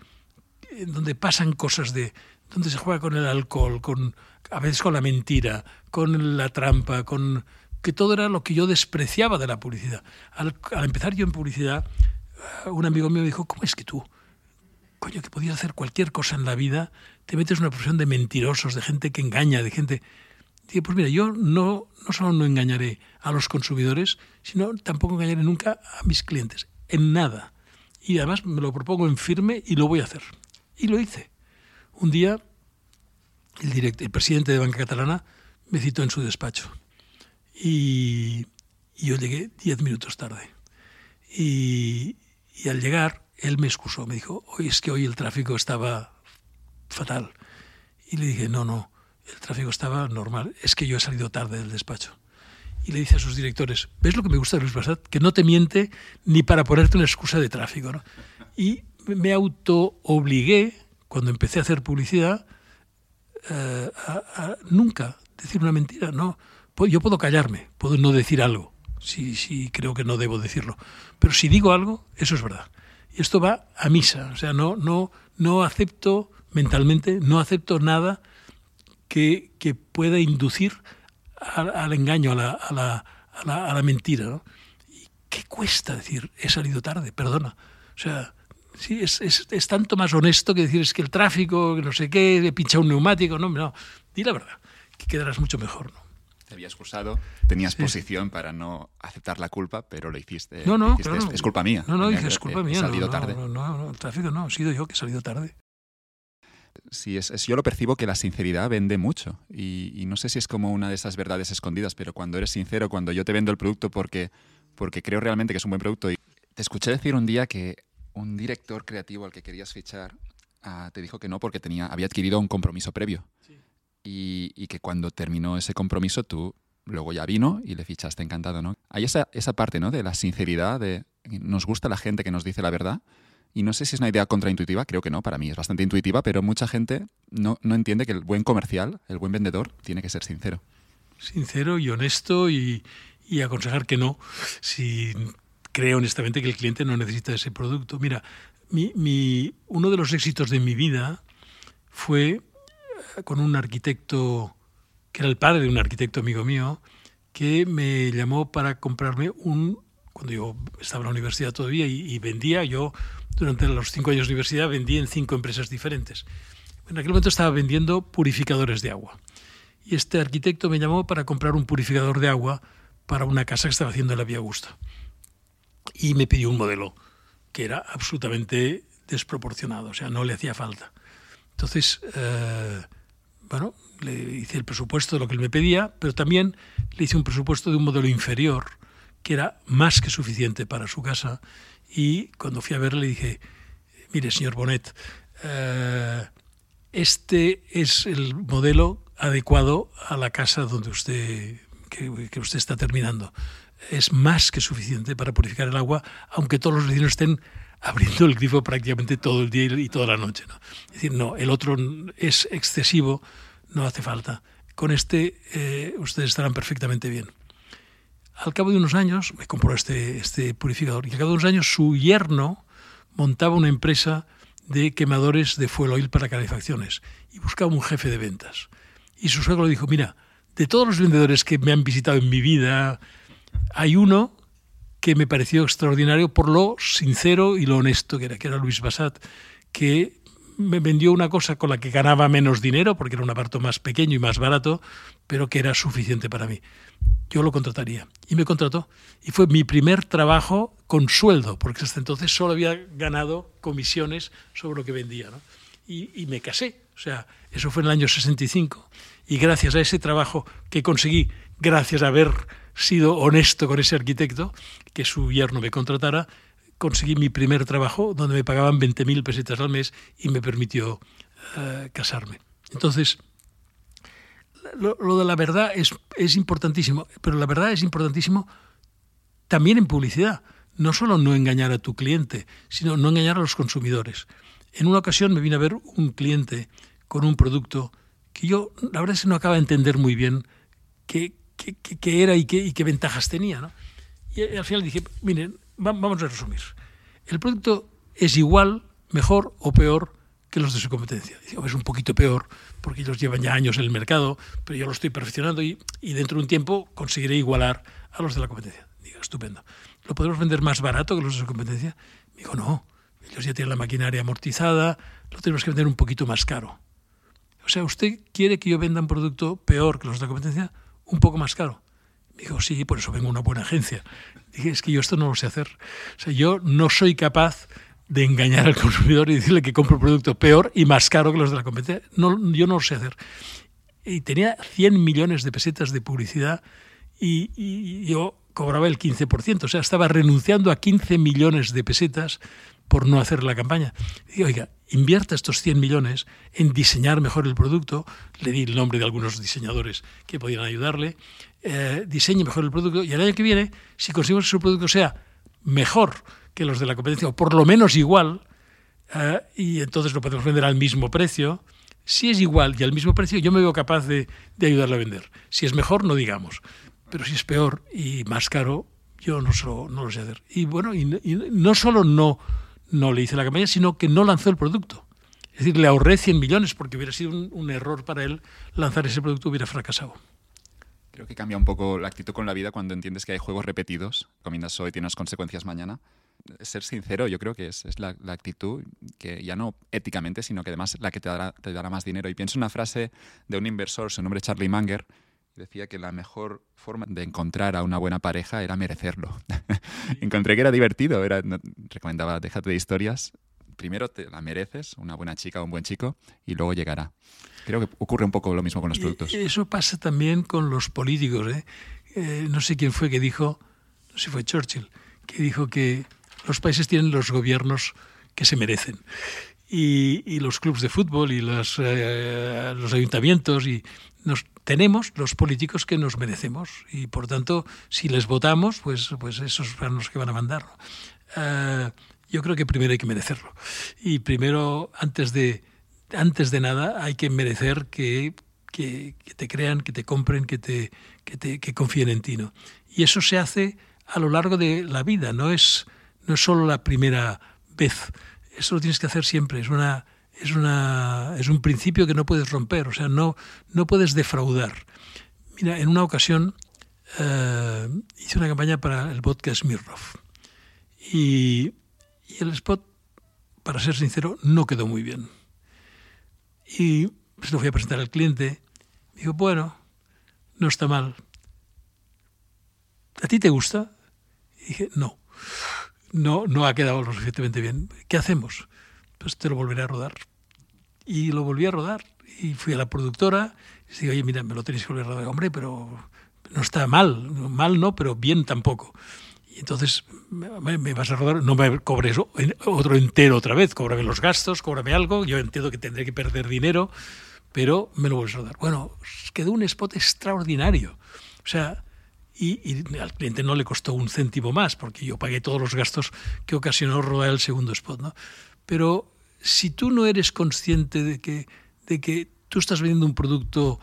en donde pasan cosas de donde se juega con el alcohol, con a veces con la mentira, con la trampa, con que todo era lo que yo despreciaba de la publicidad. Al, al empezar yo en publicidad, un amigo mío me dijo, ¿cómo es que tú, coño, que podías hacer cualquier cosa en la vida, te metes en una profesión de mentirosos, de gente que engaña, de gente... Dije, pues mira, yo no, no solo no engañaré a los consumidores, sino tampoco engañaré nunca a mis clientes, en nada. Y además me lo propongo en firme y lo voy a hacer. Y lo hice. Un día, el, el presidente de Banca Catalana me citó en su despacho. Y, yo llegué diez minutos tarde. Y, al llegar, él me excusó. Me dijo, hoy es que hoy el tráfico estaba fatal. Y le dije, no, no, el tráfico estaba normal. Es que yo he salido tarde del despacho. Y le dice a sus directores, ¿ves lo que me gusta de Luis Bassat? Que no te miente ni para ponerte una excusa de tráfico. ¿no? Y me auto-obligué, cuando empecé a hacer publicidad, eh, a, nunca decir una mentira. No, yo puedo callarme, puedo no decir algo, si, si creo que no debo decirlo. Pero si digo algo, eso es verdad. Y esto va a misa. O sea, no, no, no acepto mentalmente, no acepto nada que, que pueda inducir al, engaño, a la, a la, a la, a la mentira. ¿no? ¿Y qué cuesta decir, he salido tarde, perdona? O sea, Sí, es, es, es, tanto más honesto que decir es que el tráfico, que no sé qué, he pinchado un neumático. No, no, di la verdad, que quedarás mucho mejor. ¿no? Te había excusado, tenías sí. posición para no aceptar la culpa, pero lo hiciste. No, no, hiciste, claro, es, es, culpa mía. No, no, dije, es culpa mía. He salido no, tarde. No, no, no, el tráfico no, he sido yo que he salido tarde. Sí, es, es, yo lo percibo que la sinceridad vende mucho y, y, no sé si es como una de esas verdades escondidas, pero cuando eres sincero, cuando yo te vendo el producto porque, porque creo realmente que es un buen producto. Y te escuché decir un día que un director creativo al que querías fichar uh, te dijo que no porque tenía, había adquirido un compromiso previo. Sí. Y, y, que cuando terminó ese compromiso tú luego ya vino y le fichaste encantado, ¿no? Hay esa, esa parte, ¿no? De la sinceridad, de nos gusta la gente que nos dice la verdad. Y no sé si es una idea contraintuitiva, creo que no, para mí es bastante intuitiva, pero mucha gente no, no entiende que el buen comercial, el buen vendedor, tiene que ser sincero. Sincero y honesto y, y aconsejar que no. Si creo honestamente que el cliente no necesita ese producto. Mira, mi, mi, uno de los éxitos de mi vida fue con un arquitecto, que era el padre de un arquitecto amigo mío, que me llamó para comprarme un, cuando yo estaba en la universidad todavía y, vendía, yo durante los cinco años de universidad vendí en cinco empresas diferentes. En aquel momento estaba vendiendo purificadores de agua. Y este arquitecto me llamó para comprar un purificador de agua para una casa que estaba haciendo en la Vía Augusta. Y me pidió un modelo que era absolutamente desproporcionado, o sea, no le hacía falta. Entonces, eh, bueno, le hice el presupuesto de lo que él me pedía, pero también le hice un presupuesto de un modelo inferior, que era más que suficiente para su casa. Y cuando fui a verle le dije, mire, señor Bonet, eh, este es el modelo adecuado a la casa donde usted que, que, usted está terminando. Es más que suficiente para purificar el agua, aunque todos los vecinos estén abriendo el grifo prácticamente todo el día y toda la noche. ¿no? Es decir, no, el otro es excesivo, no hace falta. Con este eh, ustedes estarán perfectamente bien. Al cabo de unos años me compró este, este purificador y al cabo de unos años su yerno montaba una empresa de quemadores de fuel oil para calefacciones y buscaba un jefe de ventas. Y su suegro le dijo, mira, de todos los vendedores que me han visitado en mi vida, hay uno que me pareció extraordinario por lo sincero y lo honesto que era, que era Luis Basat, que me vendió una cosa con la que ganaba menos dinero, porque era un aparato más pequeño y más barato, pero que era suficiente para mí. Yo lo contrataría. Y me contrató. Y fue mi primer trabajo con sueldo, porque hasta entonces solo había ganado comisiones sobre lo que vendía. ¿no? Y, y me casé. O sea, eso fue en el año 65. Y gracias a ese trabajo que conseguí, gracias a haber sido honesto con ese arquitecto, que su yerno me contratara, conseguí mi primer trabajo donde me pagaban 20.000 pesetas al mes y me permitió uh, casarme. Entonces, lo, de la verdad es, es importantísimo, pero la verdad es importantísimo también en publicidad. No solo no engañar a tu cliente, sino no engañar a los consumidores. En una ocasión me vine a ver un cliente con un producto que yo, la verdad es que no acaba de entender muy bien qué, qué, qué era y qué, y qué ventajas tenía. ¿no? Y al final dije, miren, vamos a resumir. El producto es igual, mejor o peor que los de su competencia. Es un poquito peor porque ellos llevan ya años en el mercado, pero yo lo estoy perfeccionando y, y dentro de un tiempo conseguiré igualar a los de la competencia. Digo, estupendo. ¿Lo podemos vender más barato que los de su competencia? Me dijo, no, ellos ya tienen la maquinaria amortizada, lo tenemos que vender un poquito más caro. O sea, ¿usted quiere que yo venda un producto peor que los de la competencia? Un poco más caro. Digo, sí, por eso vengo a una buena agencia. Dije, es que yo esto no lo sé hacer. O sea, yo no soy capaz de engañar al consumidor y decirle que compro un producto peor y más caro que los de la competencia. No, yo no lo sé hacer. Y tenía 100 millones de pesetas de publicidad y, y yo cobraba el 15%. O sea, estaba renunciando a 15 millones de pesetas por no hacer la campaña. Y oiga, invierta estos 100 millones en diseñar mejor el producto. Le di el nombre de algunos diseñadores que podían ayudarle eh, diseñe mejor el producto y el año que viene, si conseguimos que su producto sea mejor que los de la competencia, o por lo menos igual, eh, y entonces lo podemos vender al mismo precio, si es igual y al mismo precio, yo me veo capaz de, ayudarle a vender. Si es mejor, no digamos. Pero si es peor y más caro, yo no, solo, no lo sé hacer. Y bueno, y no solo no, no le hice la campaña, sino que no lanzó el producto. Es decir, le ahorré 100 millones porque hubiera sido un, un error para él lanzar ese producto, hubiera fracasado. Creo que cambia un poco la actitud con la vida cuando entiendes que hay juegos repetidos. Comienzas hoy, tienes consecuencias mañana. Ser sincero, yo creo que es, es la, la, actitud que ya no éticamente, sino que además la que te dará, te dará más dinero. Y pienso una frase de un inversor, su nombre es Charlie Munger, decía que la mejor forma de encontrar a una buena pareja era merecerlo. <laughs> Encontré que era divertido, era, no, recomendaba déjate de historias, primero te la mereces, una buena chica o un buen chico, y luego llegará. Creo que ocurre un poco lo mismo con los productos. Eso pasa también con los políticos. ¿eh? Eh, no sé quién fue que dijo, no sé si fue Churchill, que dijo que los países tienen los gobiernos que se merecen. Y, y los clubes de fútbol y los, eh, los ayuntamientos y nos tenemos los políticos que nos merecemos y por tanto si les votamos pues pues esos son los que van a mandar uh, yo creo que primero hay que merecerlo y primero antes de antes de nada hay que merecer que, que, te crean, que te compren, que, te, que confíen en ti. ¿no? Y eso se hace a lo largo de la vida, no es, no es solo la primera vez. Eso lo tienes que hacer siempre. Es, una, es, una, es un principio que no puedes romper, o sea, no, no puedes defraudar. Mira, en una ocasión uh, hice una campaña para el vodka Smirnoff y, y el spot para ser sincero, no quedó muy bien. Y se lo fui a presentar al cliente. Me dijo, bueno, no está mal. ¿A ti te gusta? Y dije, no, no, no ha quedado lo suficientemente bien. ¿Qué hacemos? Pues te lo volveré a rodar. Y lo volví a rodar. Y fui a la productora y dije, oye, mira, me lo tenéis que volver a rodar. Hombre, pero no está mal, mal no, pero bien tampoco. Y entonces me, me vas a rodar, no me cobres otro entero otra vez, cóbrame los gastos, cóbrame algo, yo entiendo que tendré que perder dinero, pero me lo vuelves a rodar. Bueno, quedó un spot extraordinario. O sea, y, y, al cliente no le costó un céntimo más, porque yo pagué todos los gastos que ocasionó rodar el segundo spot. ¿no? Pero si tú no eres consciente de que, de que tú estás vendiendo un producto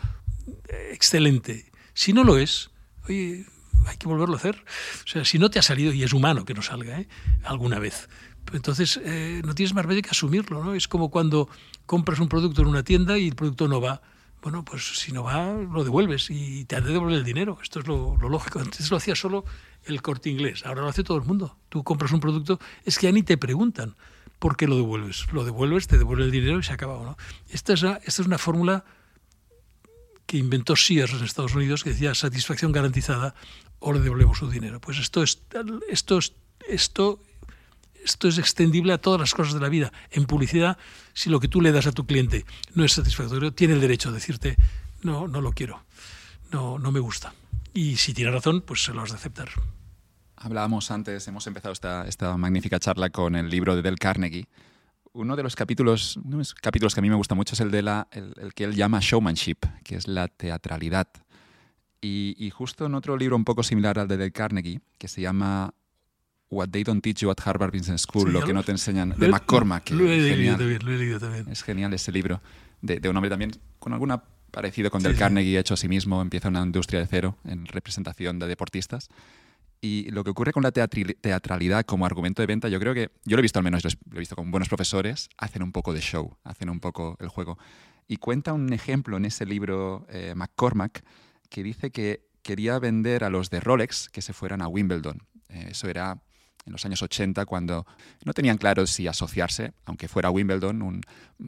excelente, si no lo es, oye, hay que volverlo a hacer. O sea, si no te ha salido, y es humano que no salga, ¿eh? alguna vez. Entonces, eh, no tienes más remedio que asumirlo, ¿no? Es como cuando compras un producto en una tienda y el producto no va. Bueno, pues si no va, lo devuelves y te han de devolver el dinero. Esto es lo, lo, lógico. Antes lo hacía solo el corte inglés, ahora lo hace todo el mundo. Tú compras un producto, es que ya ni te preguntan por qué lo devuelves. Lo devuelves, te devuelve el dinero y se acaba. ¿no? Esta es una, esta es una fórmula que inventó Sears en Estados Unidos que decía satisfacción garantizada o le devolvemos su dinero. Pues esto es, esto, esto, esto es extendible a todas las cosas de la vida. En publicidad, si lo que tú le das a tu cliente no es satisfactorio, tiene el derecho a decirte, no, no lo quiero, no, no me gusta. Y si tiene razón, pues se lo has de aceptar. Hablábamos antes, hemos empezado esta, esta magnífica charla con el libro de Del Carnegie. Uno de los capítulos, uno de los capítulos que a mí me gusta mucho es el, de la, el, el que él llama showmanship, que es la teatralidad. Y, y, justo en otro libro un poco similar al de Del Carnegie, que se llama What They Don't Teach You at Harvard Business School, sí, lo que no te enseñan, de McCormack. Lo, he leído también, lo he leído también. Es genial ese libro, de, de un hombre también con alguna parecido con sí, Del Carnegie, sí. hecho a sí mismo, empieza una industria de cero en representación de deportistas. Y lo que ocurre con la teatralidad como argumento de venta, yo creo que, yo lo he visto al menos, lo he visto con buenos profesores, hacen un poco de show, hacen un poco el juego. Y cuenta un ejemplo en ese libro eh, McCormack que dice que quería vender a los de Rolex que se fueran a Wimbledon. Eh, eso era en los años 80 cuando no tenían claro si asociarse, aunque fuera Wimbledon, un,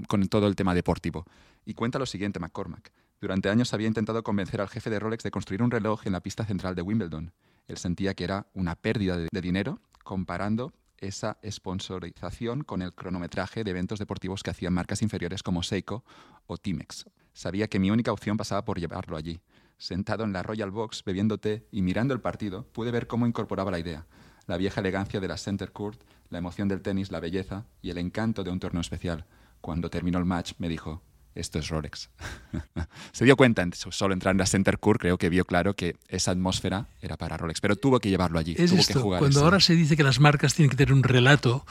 con todo el tema deportivo. Y cuenta lo siguiente McCormack. Durante años había intentado convencer al jefe de Rolex de construir un reloj en la pista central de Wimbledon. Él sentía que era una pérdida de, de dinero comparando esa sponsorización con el cronometraje de eventos deportivos que hacían marcas inferiores como Seiko o Timex. Sabía que mi única opción pasaba por llevarlo allí. Sentado en la Royal Box, bebiendo té y mirando el partido, pude ver cómo incorporaba la idea. La vieja elegancia de la Center Court, la emoción del tenis, la belleza y el encanto de un torneo especial. Cuando terminó el match, me dijo, esto es Rolex. <laughs> Se dio cuenta, solo entrar en la Center Court, creo que vio claro que esa atmósfera era para Rolex, pero tuvo que llevarlo allí. Es tuvo esto, que jugar cuando ahora se dice que las marcas tienen que tener un relato,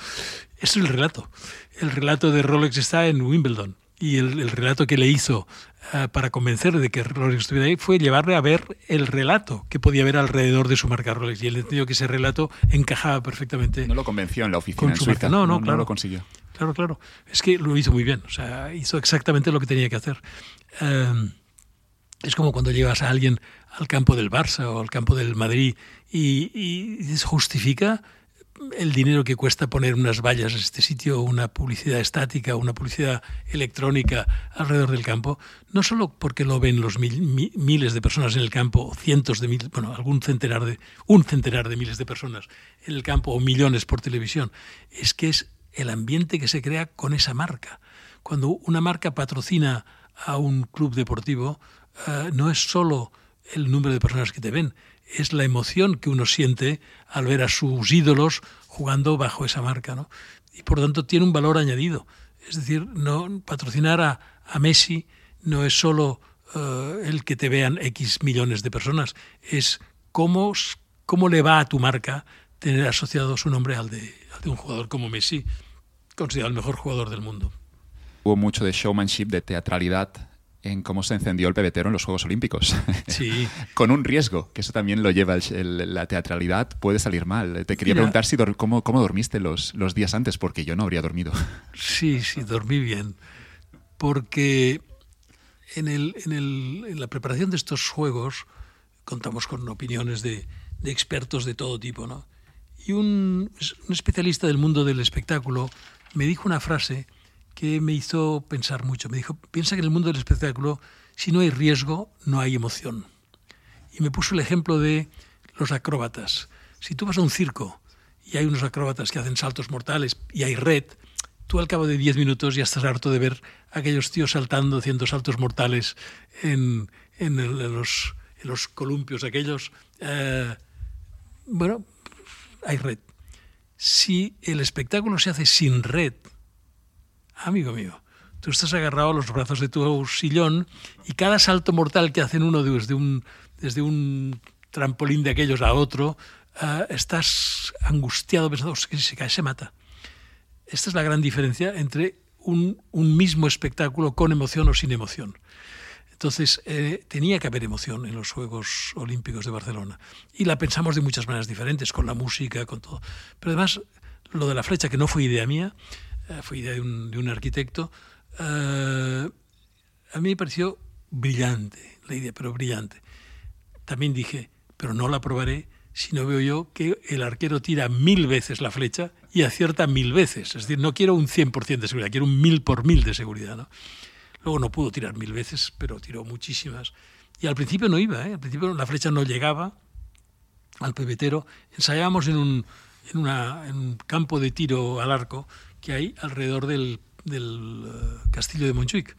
eso es el relato. El relato de Rolex está en Wimbledon. Y el, el relato que le hizo uh, para convencerle de que Rolex estuviera ahí fue llevarle a ver el relato que podía haber alrededor de su marca Rolex. Y él entendió que ese relato encajaba perfectamente. No lo convenció en la oficina en Suiza. No, no, no, claro. no lo consiguió. Claro, claro. Es que lo hizo muy bien. O sea, hizo exactamente lo que tenía que hacer. Um, es como cuando llevas a alguien al campo del Barça o al campo del Madrid y, y justifica el dinero que cuesta poner unas vallas en este sitio, una publicidad estática, una publicidad electrónica alrededor del campo, no solo porque lo ven los mil, mi, miles de personas en el campo, cientos de miles, bueno, algún centenar de, un centenar de miles de personas en el campo o millones por televisión, es que es el ambiente que se crea con esa marca. Cuando una marca patrocina a un club deportivo, uh, no es solo el número de personas que te ven, es la emoción que uno siente al ver a sus ídolos jugando bajo esa marca, ¿no? Y por tanto tiene un valor añadido. Es decir, no patrocinar a, a Messi no es solo uh, el que te vean X millones de personas, es cómo, cómo le va a tu marca tener asociado su nombre al de, al de un jugador como Messi, considerado el mejor jugador del mundo. Hubo mucho de showmanship, de teatralidad en cómo se encendió el pebetero en los Juegos Olímpicos. <laughs> Sí. Con un riesgo, que eso también lo lleva el, la teatralidad, puede salir mal. Te quería Mira, preguntar si cómo, cómo, dormiste los, los días antes, porque yo no habría dormido. Sí, sí, dormí bien. Porque en, el, en, el, en la preparación de estos Juegos contamos con opiniones de, de expertos de todo tipo, ¿no? Y un, un especialista del mundo del espectáculo me dijo una frase que me hizo pensar mucho. Me dijo, piensa que en el mundo del espectáculo, si no hay riesgo, no hay emoción. Y me puso el ejemplo de los acróbatas. Si tú vas a un circo y hay unos acróbatas que hacen saltos mortales y hay red, tú al cabo de 10 minutos ya estás harto de ver a aquellos tíos saltando, haciendo saltos mortales en, los, los, columpios aquellos. Eh, bueno, hay red. Si el espectáculo se hace sin red, amigo mío, tú estás agarrado a los brazos de tu sillón y cada salto mortal que hacen uno desde un, trampolín de aquellos a otro, eh, estás angustiado pensando que si se cae se mata. Esta es la gran diferencia entre un, mismo espectáculo con emoción o sin emoción. Entonces, eh, tenía que haber emoción en los Juegos Olímpicos de Barcelona. Y la pensamos de muchas maneras diferentes, con la música, con todo. Pero además, lo de la flecha, que no fue idea mía, eh, fue idea de un, arquitecto, a mí me pareció brillante la idea, pero brillante. También dije, pero no la probaré si no veo yo que el arquero tira mil veces la flecha y acierta mil veces. Es decir, no quiero un 100% de seguridad, quiero un mil por mil de seguridad. ¿no? Luego no pudo tirar mil veces, pero tiró muchísimas. Y al principio no iba, ¿eh? al principio la flecha no llegaba al pebetero. Ensayábamos en un, en, un campo de tiro al arco que hay alrededor del, del eh, castillo de Montjuic.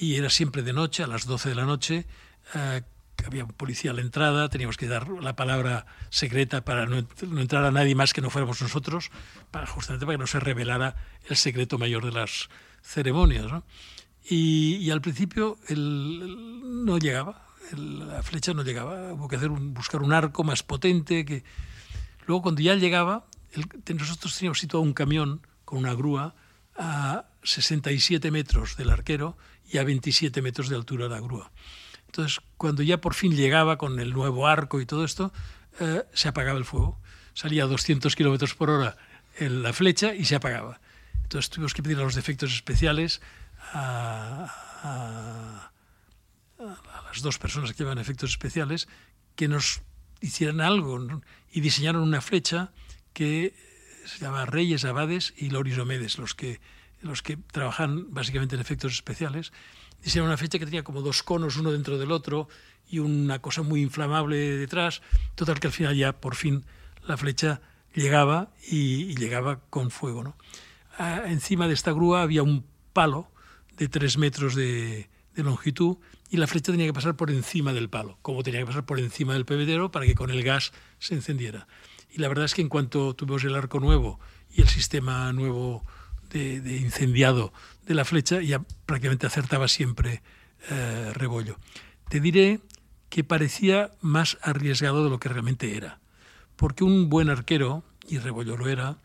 Y era siempre de noche, a las 12 de la noche, eh, había policía a la entrada, teníamos que dar la palabra secreta para no, entrar a nadie más que no fuéramos nosotros, para, justamente para que no se revelara el secreto mayor de las ceremonias. Y, al principio no llegaba, la flecha no llegaba, hubo que hacer buscar un arco más potente. Que... Luego cuando ya llegaba, nosotros teníamos situado un camión con una grúa a 67 metros del arquero y a 27 metros de altura la grúa. Entonces, cuando ya por fin llegaba con el nuevo arco y todo esto, eh, se apagaba el fuego. Salía a 200 kilómetros por hora en la flecha y se apagaba. Entonces tuvimos que pedir a los defectos especiales a, las dos personas que llevan efectos especiales que nos hicieran algo y diseñaron una flecha que se llama Reyes Abades y Loris Omedes, los que, los que trabajan básicamente en efectos especiales era una flecha que tenía como dos conos uno dentro del otro y una cosa muy inflamable detrás. Total que al final ya por fin la flecha llegaba y, llegaba con fuego. ¿no? Ah, encima de esta grúa había un palo de tres metros de, longitud y la flecha tenía que pasar por encima del palo, como tenía que pasar por encima del pebetero para que con el gas se encendiera. Y la verdad es que en cuanto tuvimos el arco nuevo y el sistema nuevo de, incendiado de la flecha, ya prácticamente acertaba siempre eh, Rebollo. Te diré que parecía más arriesgado de lo que realmente era, porque un buen arquero, y Rebollo lo era,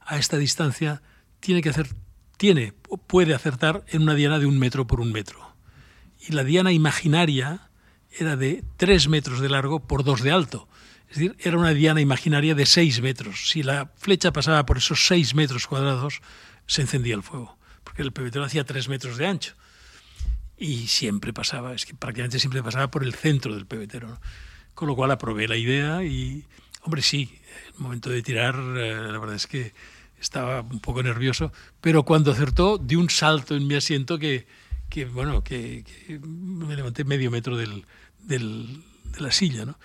a esta distancia tiene que hacer, tiene, puede acertar en una diana de un metro por un metro. Y la diana imaginaria era de tres metros de largo por dos de alto. Es decir, era una diana imaginaria de 6 metros. Si la flecha pasaba por esos 6 metros cuadrados, se encendía el fuego, porque el pebetero hacía 3 metros de ancho. Y siempre pasaba, es que prácticamente siempre pasaba por el centro del pebetero. Con lo cual aprobé la idea y, hombre, sí, el momento de tirar, eh, la verdad es que estaba un poco nervioso, pero cuando acertó, di un salto en mi asiento que, que bueno, que, me levanté medio metro del, del, de la silla, ¿no?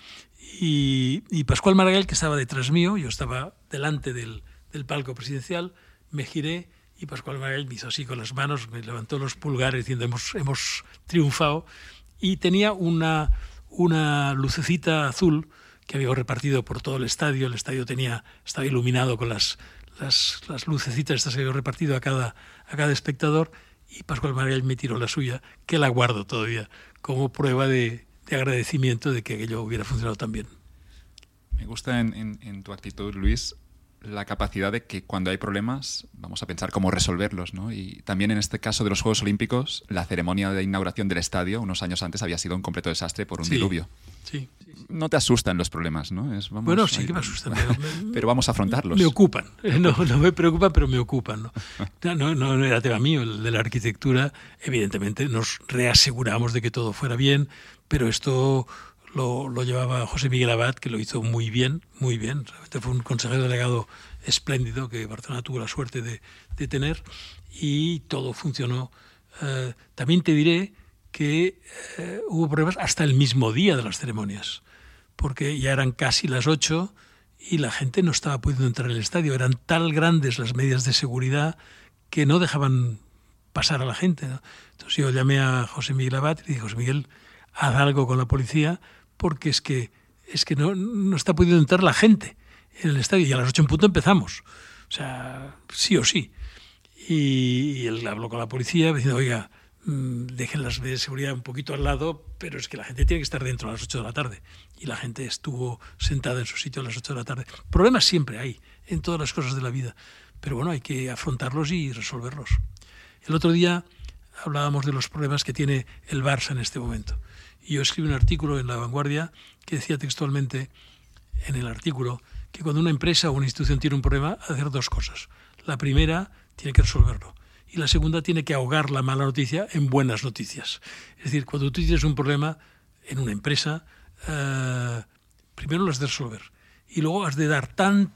Y, Pascual Maragall, que estaba detrás mío, yo estaba delante del, palco presidencial, me giré y Pascual Maragall me hizo así con las manos, me levantó los pulgares diciendo hemos, hemos triunfado y tenía una, una lucecita azul que había repartido por todo el estadio, el estadio tenía, estaba iluminado con las, las, las lucecitas estas que había repartido a cada, a cada espectador y Pascual Maragall me tiró la suya, que la guardo todavía como prueba de, de agradecimiento de que aquello hubiera funcionado tan bien. Me gusta en, tu actitud, Luis, la capacidad de que cuando hay problemas vamos a pensar cómo resolverlos, ¿no? Y también en este caso de los Juegos Olímpicos, la ceremonia de inauguración del estadio unos años antes había sido un completo desastre por un diluvio. Sí, No te asustan los problemas, ¿no? bueno, sí que me asustan. <laughs> Pero, vamos a afrontarlos. Me ocupan. <laughs> No, no me preocupan, pero me ocupan. ¿no? No, no, era tema mío, el de la arquitectura. Evidentemente nos reaseguramos de que todo fuera bien, pero esto lo, lo, llevaba José Miguel Abad, que lo hizo muy bien, muy bien. Realmente fue un consejero delegado espléndido que Barcelona tuvo la suerte de, de tener y todo funcionó. Eh, también te diré que eh, hubo problemas hasta el mismo día de las ceremonias, porque ya eran casi las ocho y la gente no estaba pudiendo entrar en el estadio. Eran tan grandes las medidas de seguridad que no dejaban pasar a la gente. Entonces yo llamé a José Miguel Abad y dije, José Miguel, haz algo con la policía porque es que, es que no, no está pudiendo entrar la gente en el estadio y a las ocho en punto empezamos. O sea, sí o sí. Y, él habló con la policía diciendo, oiga, mm, dejen las de seguridad un poquito al lado, pero es que la gente tiene que estar dentro a las 8 de la tarde. Y la gente estuvo sentada en su sitio a las 8 de la tarde. Problemas siempre hay, en todas las cosas de la vida. Pero bueno, hay que afrontarlos y resolverlos. El otro día hablábamos de los problemas que tiene el Barça en este momento. Y yo escribí un artículo en La Vanguardia que decía textualmente en el artículo que cuando una empresa o una institución tiene un problema, hacer dos cosas. La primera, tiene que resolverlo. Y la segunda, tiene que ahogar la mala noticia en buenas noticias. Es decir, cuando tú tienes un problema en una empresa, eh, primero lo has de resolver. Y luego has de dar tan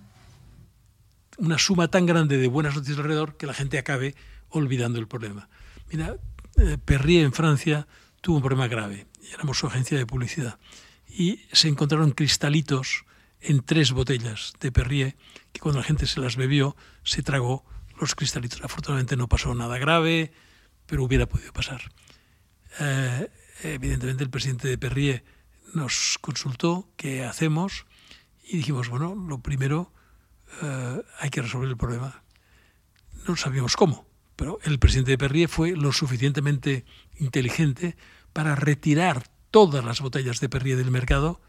una suma tan grande de buenas noticias alrededor que la gente acabe olvidando el problema. Mira, eh, Perrier en Francia tuvo un problema grave. Éramos su agencia de publicidad. Y se encontraron cristalitos en tres botellas de Perrier que cuando la gente se las bebió se tragó los cristalitos. Afortunadamente no pasó nada grave, pero hubiera podido pasar. Eh, evidentemente el presidente de Perrier nos consultó qué hacemos y dijimos, bueno, lo primero eh, hay que resolver el problema. No sabíamos cómo, pero el presidente de Perrier fue lo suficientemente inteligente para retirar todas las botellas de Perrier del mercado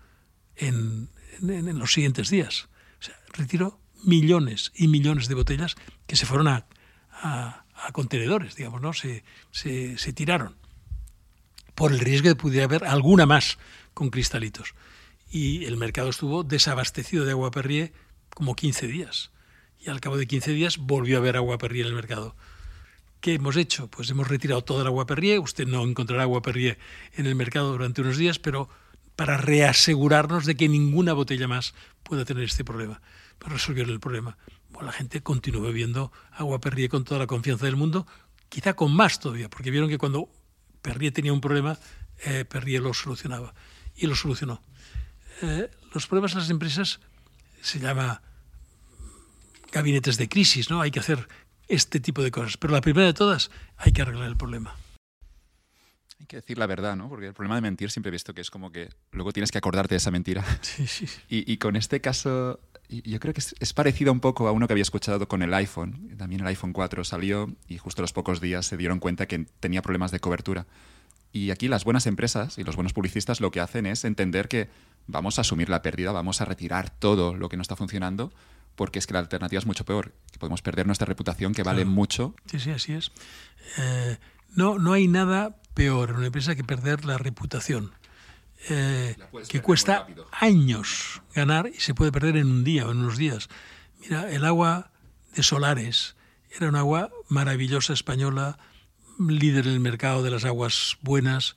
en, los siguientes días. O sea, retiró millones y millones de botellas que se fueron a, a, contenedores, digamos, ¿no? Se, se, se, tiraron por el riesgo de que pudiera haber alguna más con cristalitos. Y el mercado estuvo desabastecido de agua Perrier como 15 días. Y al cabo de 15 días volvió a haber agua Perrier en el mercado. ¿Qué hemos hecho? Pues hemos retirado toda agua Perrier. Usted no encontrará agua Perrier en el mercado durante unos días, pero para reasegurarnos de que ninguna botella más pueda tener este problema para resolver el problema. La gente continuó bebiendo agua Perrier con toda la confianza del mundo, quizá con más todavía, porque vieron que cuando Perrier tenía un problema, eh, Perrier lo solucionaba. Y lo solucionó. Eh, los problemas en las empresas se llama gabinetes de crisis, ¿no? Hay que hacer este tipo de cosas. Pero la primera de todas, hay que arreglar el problema. Hay que decir la verdad, ¿no? Porque el problema de mentir siempre he visto que es como que luego tienes que acordarte de esa mentira. <laughs> Sí, sí. Y, y con este caso yo creo que es, parecido un poco a uno que había escuchado con el iPhone. También el iPhone 4 salió y justo a los pocos días se dieron cuenta que tenía problemas de cobertura. Y aquí las buenas empresas y los buenos publicistas lo que hacen es entender que vamos a asumir la pérdida, vamos a retirar todo lo que no está funcionando, porque es que la alternativa es mucho peor, que podemos perder nuestra reputación, que vale mucho. Sí, sí, así es. Eh, no, no hay nada peor en una empresa que perder la reputación. Eh, que cuesta años ganar y se puede perder en un día o en unos días. Mira, el agua de Solares era un agua maravillosa española, líder en el mercado de las aguas buenas,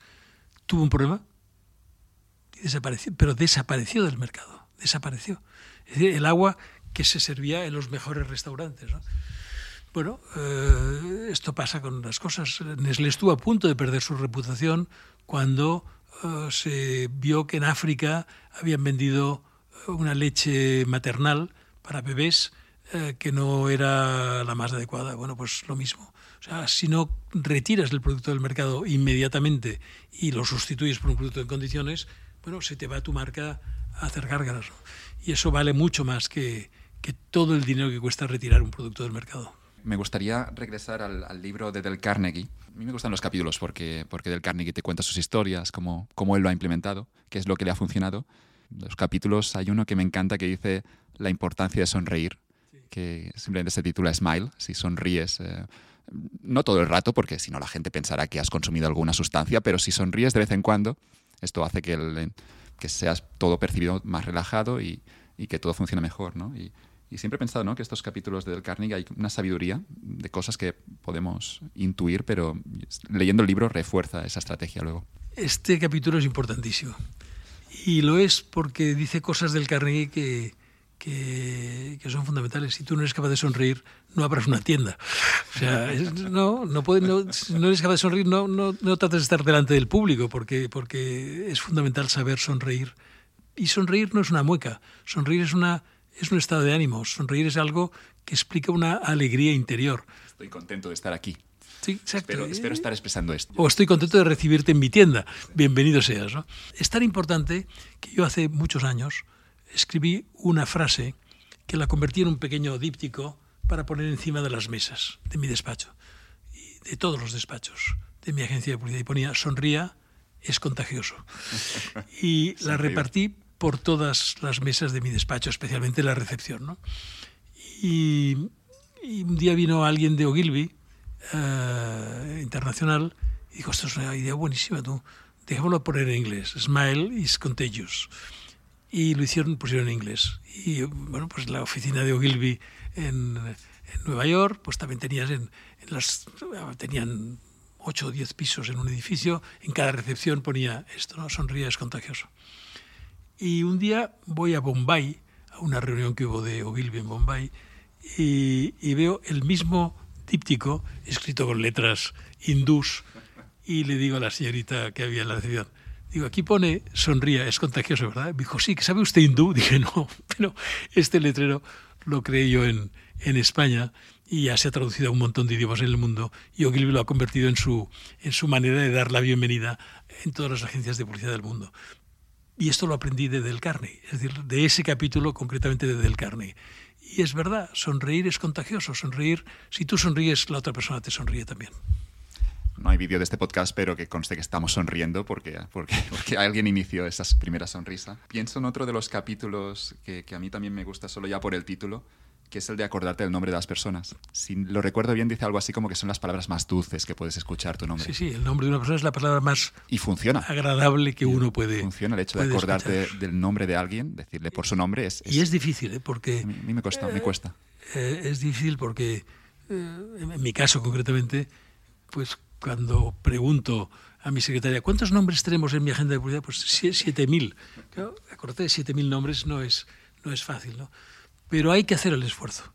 tuvo un problema y desapareció, pero desapareció del mercado, desapareció. Es decir, el agua que se servía en los mejores restaurantes. Bueno, eh, esto pasa con las cosas. Nestlé estuvo a punto de perder su reputación cuando eh, se vio que en África habían vendido eh, una leche maternal para bebés que no era la más adecuada. Bueno, pues lo mismo. O sea, si no retiras el producto del mercado inmediatamente y lo sustituyes por un producto en condiciones, bueno, se te va tu marca a hacer gárgaras. Y eso vale mucho más que, que todo el dinero que cuesta retirar un producto del mercado me gustaría regresar al, libro de Del Carnegie. A mí me gustan los capítulos porque, porque Del Carnegie te cuenta sus historias, cómo, cómo él lo ha implementado, qué es lo que le ha funcionado. Los capítulos, hay uno que me encanta que dice la importancia de sonreír, que simplemente se titula Smile, si sonríes. Eh, no todo el rato, porque si no la gente pensará que has consumido alguna sustancia, pero si sonríes de vez en cuando, esto hace que, el, que seas todo percibido más relajado y, y que todo funcione mejor. ¿no? Y, y siempre he pensado ¿no? que estos capítulos de Del Carnegie hay una sabiduría de cosas que podemos intuir, pero leyendo el libro refuerza esa estrategia luego. Este capítulo es importantísimo. Y lo es porque dice cosas del Carnegie que, que, que, son fundamentales. Si tú no eres capaz de sonreír, no abras una tienda. O sea, no, no, puede, no, no, eres capaz de sonreír, no, no, no trates de estar delante del público, porque, porque es fundamental saber sonreír. Y sonreír no es una mueca, sonreír es, una, es un estado de ánimo, sonreír es algo que explica una alegría interior. Estoy contento de estar aquí. Sí, exacto. Espero, espero, estar expresando esto. O estoy contento de recibirte en mi tienda. Bienvenido seas. ¿no? Es tan importante que yo hace muchos años escribí una frase que la convertí en un pequeño díptico para poner encima de las mesas de mi despacho, y de todos los despachos de mi agencia de publicidad. Y ponía, sonría, es contagioso. <laughs> Y la repartí por todas las mesas de mi despacho, especialmente la recepción. ¿no? Y, y, un día vino alguien de Ogilvy, uh, internacional, y dijo, esto es una idea buenísima, tú, dejémoslo poner en inglés. Smile is contagious y lo hicieron, pusieron en inglés. Y bueno, pues la oficina de Ogilvy en, en Nueva York, pues también tenías en, en, las, tenían 8 o 10 pisos en un edificio, en cada recepción ponía esto, ¿no? Sonría es contagioso. Y un día voy a Bombay, a una reunión que hubo de Ogilvy en Bombay, y, veo el mismo díptico escrito con letras hindús, y le digo a la señorita que había en la recepción, Digo, aquí pone sonría, es contagioso, ¿verdad? Me dijo, sí, ¿sabe usted hindú? <laughs> Dije, no, pero este letrero lo creé yo en, en España y ya se ha traducido a un montón de idiomas en el mundo y Ogilvy lo ha convertido en su, en su manera de dar la bienvenida en todas las agencias de publicidad del mundo. Y esto lo aprendí de Del Carney, es decir, de ese capítulo concretamente de Del Carney. Y es verdad, sonreír es contagioso, sonreír, si tú sonríes, la otra persona te sonríe también no hay vídeo de este podcast, pero que conste que estamos sonriendo porque, porque, porque alguien inició esa primera sonrisa. Pienso en otro de los capítulos que, que, a mí también me gusta solo ya por el título, que es el de acordarte del nombre de las personas. Si lo recuerdo bien, dice algo así como que son las palabras más dulces que puedes escuchar tu nombre. Sí, sí, el nombre de una persona es la palabra más y funciona. agradable que uno puede Funciona el hecho de acordarte escuchar. del nombre de alguien, decirle por su nombre. Es, es y es difícil, ¿eh? porque... A mí, me, cuesta, eh, me cuesta. Eh, es difícil porque, eh, en mi caso concretamente, pues cuando pregunto a mi secretaria, ¿cuántos nombres tenemos en mi agenda de publicidad? Pues 7.000. Claro, acordate de 7.000 nombres no es, no es fácil, ¿no? Pero hay que hacer el esfuerzo.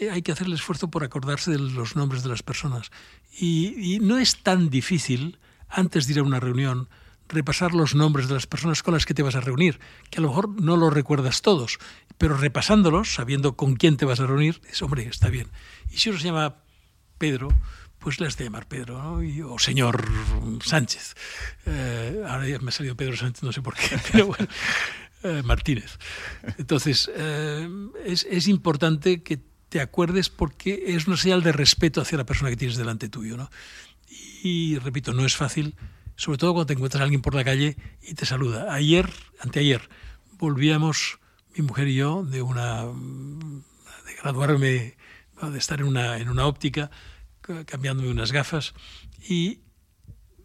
Eh, hay que hacer el esfuerzo por acordarse de los nombres de las personas. Y, y no es tan difícil, antes de ir a una reunión, repasar los nombres de las personas con las que te vas a reunir, que a lo mejor no los recuerdas todos, pero repasándolos, sabiendo con quién te vas a reunir, es, hombre, está bien. Y si uno se llama Pedro, pues le has de llamar Pedro, ¿no? Y, o señor Sánchez. Eh, ahora ya me ha salido Pedro Sánchez, no sé por qué, <laughs> pero bueno, eh, Martínez. Entonces, eh, es, es, importante que te acuerdes porque es una señal de respeto hacia la persona que tienes delante tuyo, ¿no? Y, repito, no es fácil, sobre todo cuando te encuentras alguien por la calle y te saluda. Ayer, anteayer, volvíamos, mi mujer y yo, de una de graduarme, de estar en una, en una óptica, cambiándome unas gafas y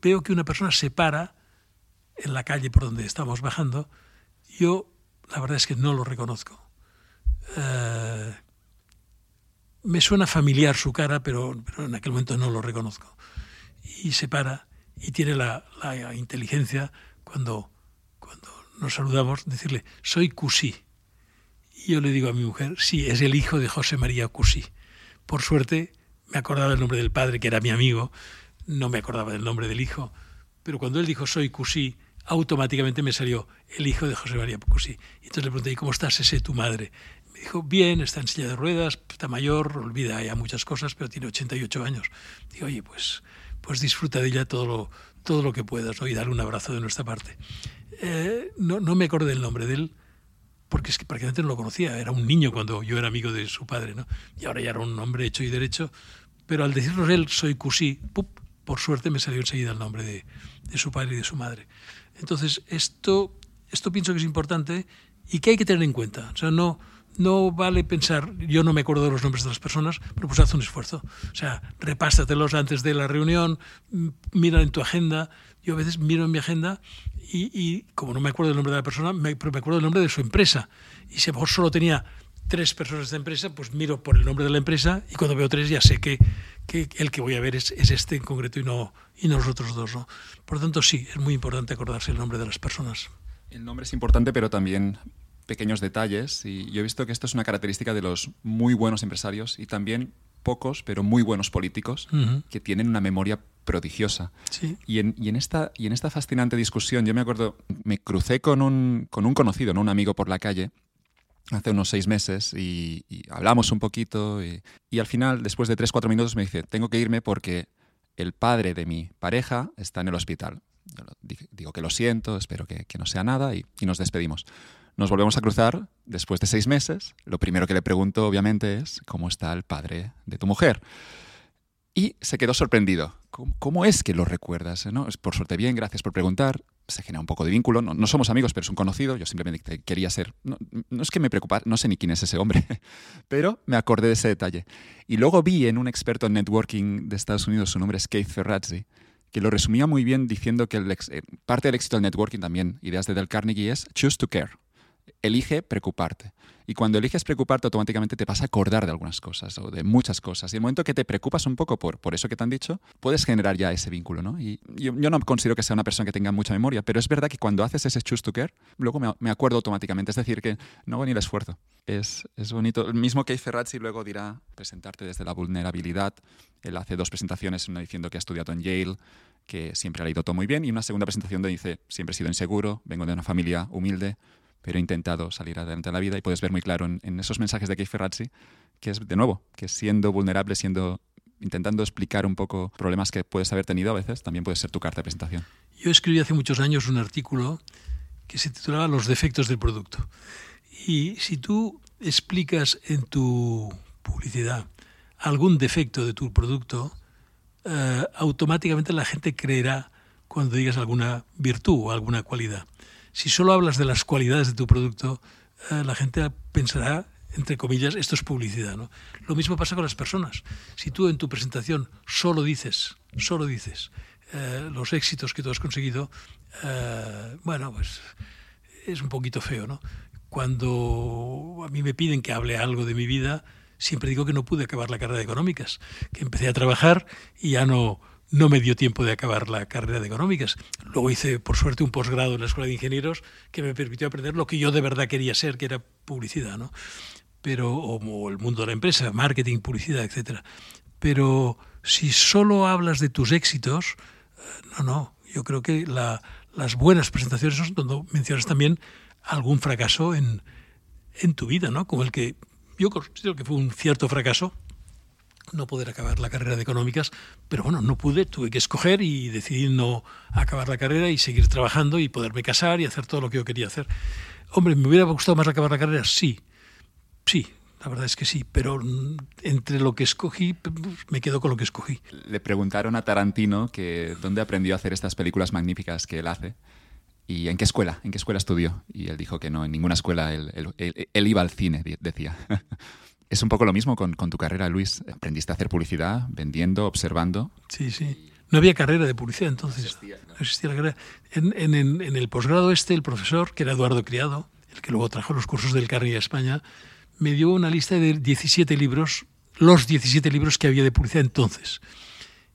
veo que una persona se para en la calle por donde estamos bajando. Yo, la verdad es que no lo reconozco. Uh, me suena familiar su cara, pero, pero, en aquel momento no lo reconozco. Y se para y tiene la, la inteligencia cuando, cuando nos saludamos, decirle, soy Cusí. Y yo le digo a mi mujer, sí, es el hijo de José María Cusí. Por suerte, me acordaba del nombre del padre, que era mi amigo, no me acordaba del nombre del hijo, pero cuando él dijo soy Cusí, automáticamente me salió el hijo de José María Cusí. Y entonces le pregunté, ¿y cómo estás ese tu madre? Me dijo, bien, está en silla de ruedas, está mayor, olvida ya muchas cosas, pero tiene 88 años. Digo, oye, pues, pues disfruta de ella todo lo, todo lo que puedas ¿no? y darle un abrazo de nuestra parte. Eh, no, no me acordé del nombre de él, porque es que prácticamente no lo conocía, era un niño cuando yo era amigo de su padre, ¿no? Y ahora ya era un hombre hecho y derecho, pero al decirnos él, soy Cusí, por suerte me salió enseguida el nombre de, de, su padre y de su madre. Entonces, esto, esto pienso que es importante y que hay que tener en cuenta. O sea, no, no vale pensar, yo no me acuerdo de los nombres de las personas, pero pues haz un esfuerzo. O sea, repásatelos antes de la reunión, mira en tu agenda. Yo a veces miro en mi agenda y, y como no me acuerdo del nombre de la persona, me, pero me acuerdo del nombre de su empresa. Y si a lo mejor solo tenía tres personas de empresa, pues miro por el nombre de la empresa y cuando veo tres ya sé que, que el que voy a ver es, es, este en concreto y no, y no los otros dos. ¿no? Por lo tanto, sí, es muy importante acordarse el nombre de las personas. El nombre es importante, pero también pequeños detalles. Y yo he visto que esto es una característica de los muy buenos empresarios y también pocos, pero muy buenos políticos, que tienen una memoria prodigiosa. Y, en, esta, y en esta fascinante discusión, yo me acuerdo, me crucé con un, con un conocido, ¿no? un amigo por la calle, hace unos seis meses y, hablamos un poquito y, al final, después de tres, cuatro minutos, me dice, tengo que irme porque el padre de mi pareja está en el hospital. digo que lo siento, espero que, no sea nada y, nos despedimos. Nos volvemos a cruzar después de seis meses. Lo primero que le pregunto, obviamente, es cómo está el padre de tu mujer. Y se quedó sorprendido. ¿Cómo, es que lo recuerdas? ¿no? Por suerte bien, gracias por preguntar. Se genera un poco de vínculo. No, somos amigos, pero es un conocido. Yo simplemente quería ser... No, es que me preocupara, no sé ni quién es ese hombre, <laughs> pero me acordé de ese detalle. Y luego vi en un experto en networking de Estados Unidos, su nombre es Keith Ferrazzi, que lo resumía muy bien diciendo que eh, parte del éxito del networking también, ideas de Del Carnegie, es choose to care elige preocuparte. Y cuando eliges preocuparte, automáticamente te vas a acordar de algunas cosas o de muchas cosas. Y el momento que te preocupas un poco por, por eso que te han dicho, puedes generar ya ese vínculo. ¿no? Y yo, no considero que sea una persona que tenga mucha memoria, pero es verdad que cuando haces ese choose to care, luego me, acuerdo automáticamente. Es decir, que no hago ni el esfuerzo. Es, es bonito. El mismo que Ferrazzi luego dirá presentarte desde la vulnerabilidad. Él hace dos presentaciones, una diciendo que ha estudiado en Yale, que siempre ha leído todo muy bien, y una segunda presentación donde dice, siempre he sido inseguro, vengo de una familia humilde, pero he intentado salir adelante en la vida y puedes ver muy claro en, esos mensajes de Keith Ferrazzi que es, de nuevo, que siendo vulnerable, siendo intentando explicar un poco problemas que puedes haber tenido a veces, también puede ser tu carta de presentación. Yo escribí hace muchos años un artículo que se titulaba Los defectos del producto. Y si tú explicas en tu publicidad algún defecto de tu producto, eh, automáticamente la gente creerá cuando digas alguna virtud o alguna cualidad si solo hablas de las cualidades de tu producto, eh, la gente pensará, entre comillas, esto es publicidad. ¿no? Lo mismo pasa con las personas. Si tú en tu presentación solo dices, solo dices eh, los éxitos que tú has conseguido, eh, bueno, pues es un poquito feo, ¿no? Cuando a mí me piden que hable algo de mi vida, siempre digo que no pude acabar la carrera de económicas, que empecé a trabajar y ya no, no me dio tiempo de acabar la carrera de económicas. Luego hice, por suerte, un posgrado en la Escuela de Ingenieros que me permitió aprender lo que yo de verdad quería ser, que era publicidad, ¿no? Pero, o, el mundo de la empresa, marketing, publicidad, etc. Pero si solo hablas de tus éxitos, eh, no, no. Yo creo que las buenas presentaciones son donde mencionas también algún fracaso en, en tu vida, ¿no? Como el que yo considero que fue un cierto fracaso no poder acabar la carrera de económicas, pero bueno, no pude, tuve que escoger y decidí no acabar la carrera y seguir trabajando y poderme casar y hacer todo lo que yo quería hacer. Hombre, ¿me hubiera gustado más acabar la carrera? Sí, sí, la verdad es que sí, pero entre lo que escogí, me quedo con lo que escogí. Le preguntaron a Tarantino que dónde aprendió a hacer estas películas magníficas que él hace. ¿Y en qué escuela? ¿En qué escuela estudió? Y él dijo que no, en ninguna escuela. él iba al cine, decía. <laughs> Es un poco lo mismo con, tu carrera, Luis. Aprendiste a hacer publicidad, vendiendo, observando. Sí, sí. No había carrera de publicidad entonces. No existía la carrera. En, el posgrado este, el profesor, que era Eduardo Criado, el que luego trajo los cursos del Carnegie a España, me dio una lista de 17 libros, los 17 libros que había de publicidad entonces.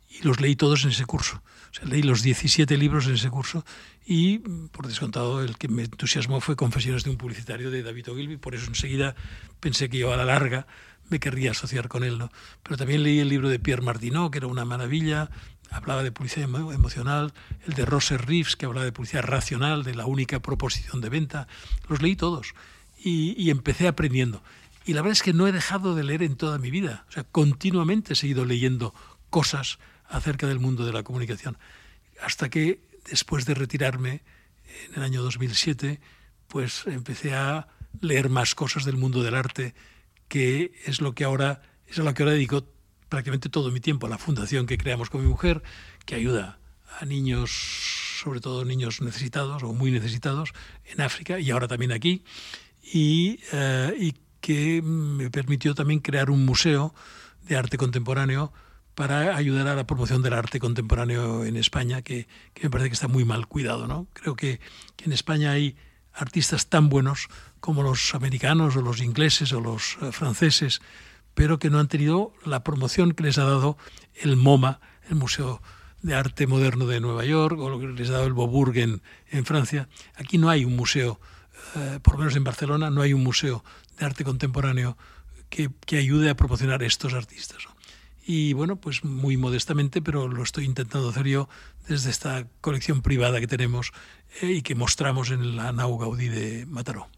Y los leí todos en ese curso. O sea, leí los 17 libros en ese curso y, por descontado, el que me entusiasmó fue Confesiones de un publicitario de David Ogilvy. Por eso enseguida pensé que yo a la larga me querría asociar con él. ¿no? Pero también leí el libro de Pierre Martineau, que era una maravilla, hablaba de publicidad emocional, el de Rosser Reeves, que hablaba de publicidad racional, de la única proposición de venta. Los leí todos y, y empecé aprendiendo. Y la verdad es que no he dejado de leer en toda mi vida. O sea, continuamente he seguido leyendo cosas acerca del mundo de la comunicación. Hasta que después de retirarme en el año 2007, pues empecé a leer más cosas del mundo del arte, que es lo que ahora es a lo que ahora dedico prácticamente todo mi tiempo a la fundación que creamos con mi mujer, que ayuda a niños, sobre todo niños necesitados o muy necesitados en África y ahora también aquí, y, eh, y que me permitió también crear un museo de arte contemporáneo para ayudar a la promoción del arte contemporáneo en España, que, me parece que está muy mal cuidado. ¿no? Creo que, en España hay artistas tan buenos como los americanos o los ingleses o los eh, franceses, pero que no han tenido la promoción que les ha dado el MoMA, el Museo de arte moderno de Nueva York o lo que les ha dado el Boburg en, en Francia. Aquí no hay un museo, eh, por lo menos en Barcelona, no hay un museo de arte contemporáneo que, que ayude a promocionar estos artistas. Y bueno, pues muy modestamente, pero lo estoy intentando hacer yo desde esta colección privada que tenemos eh, y que mostramos en la Nau Gaudí de Mataró.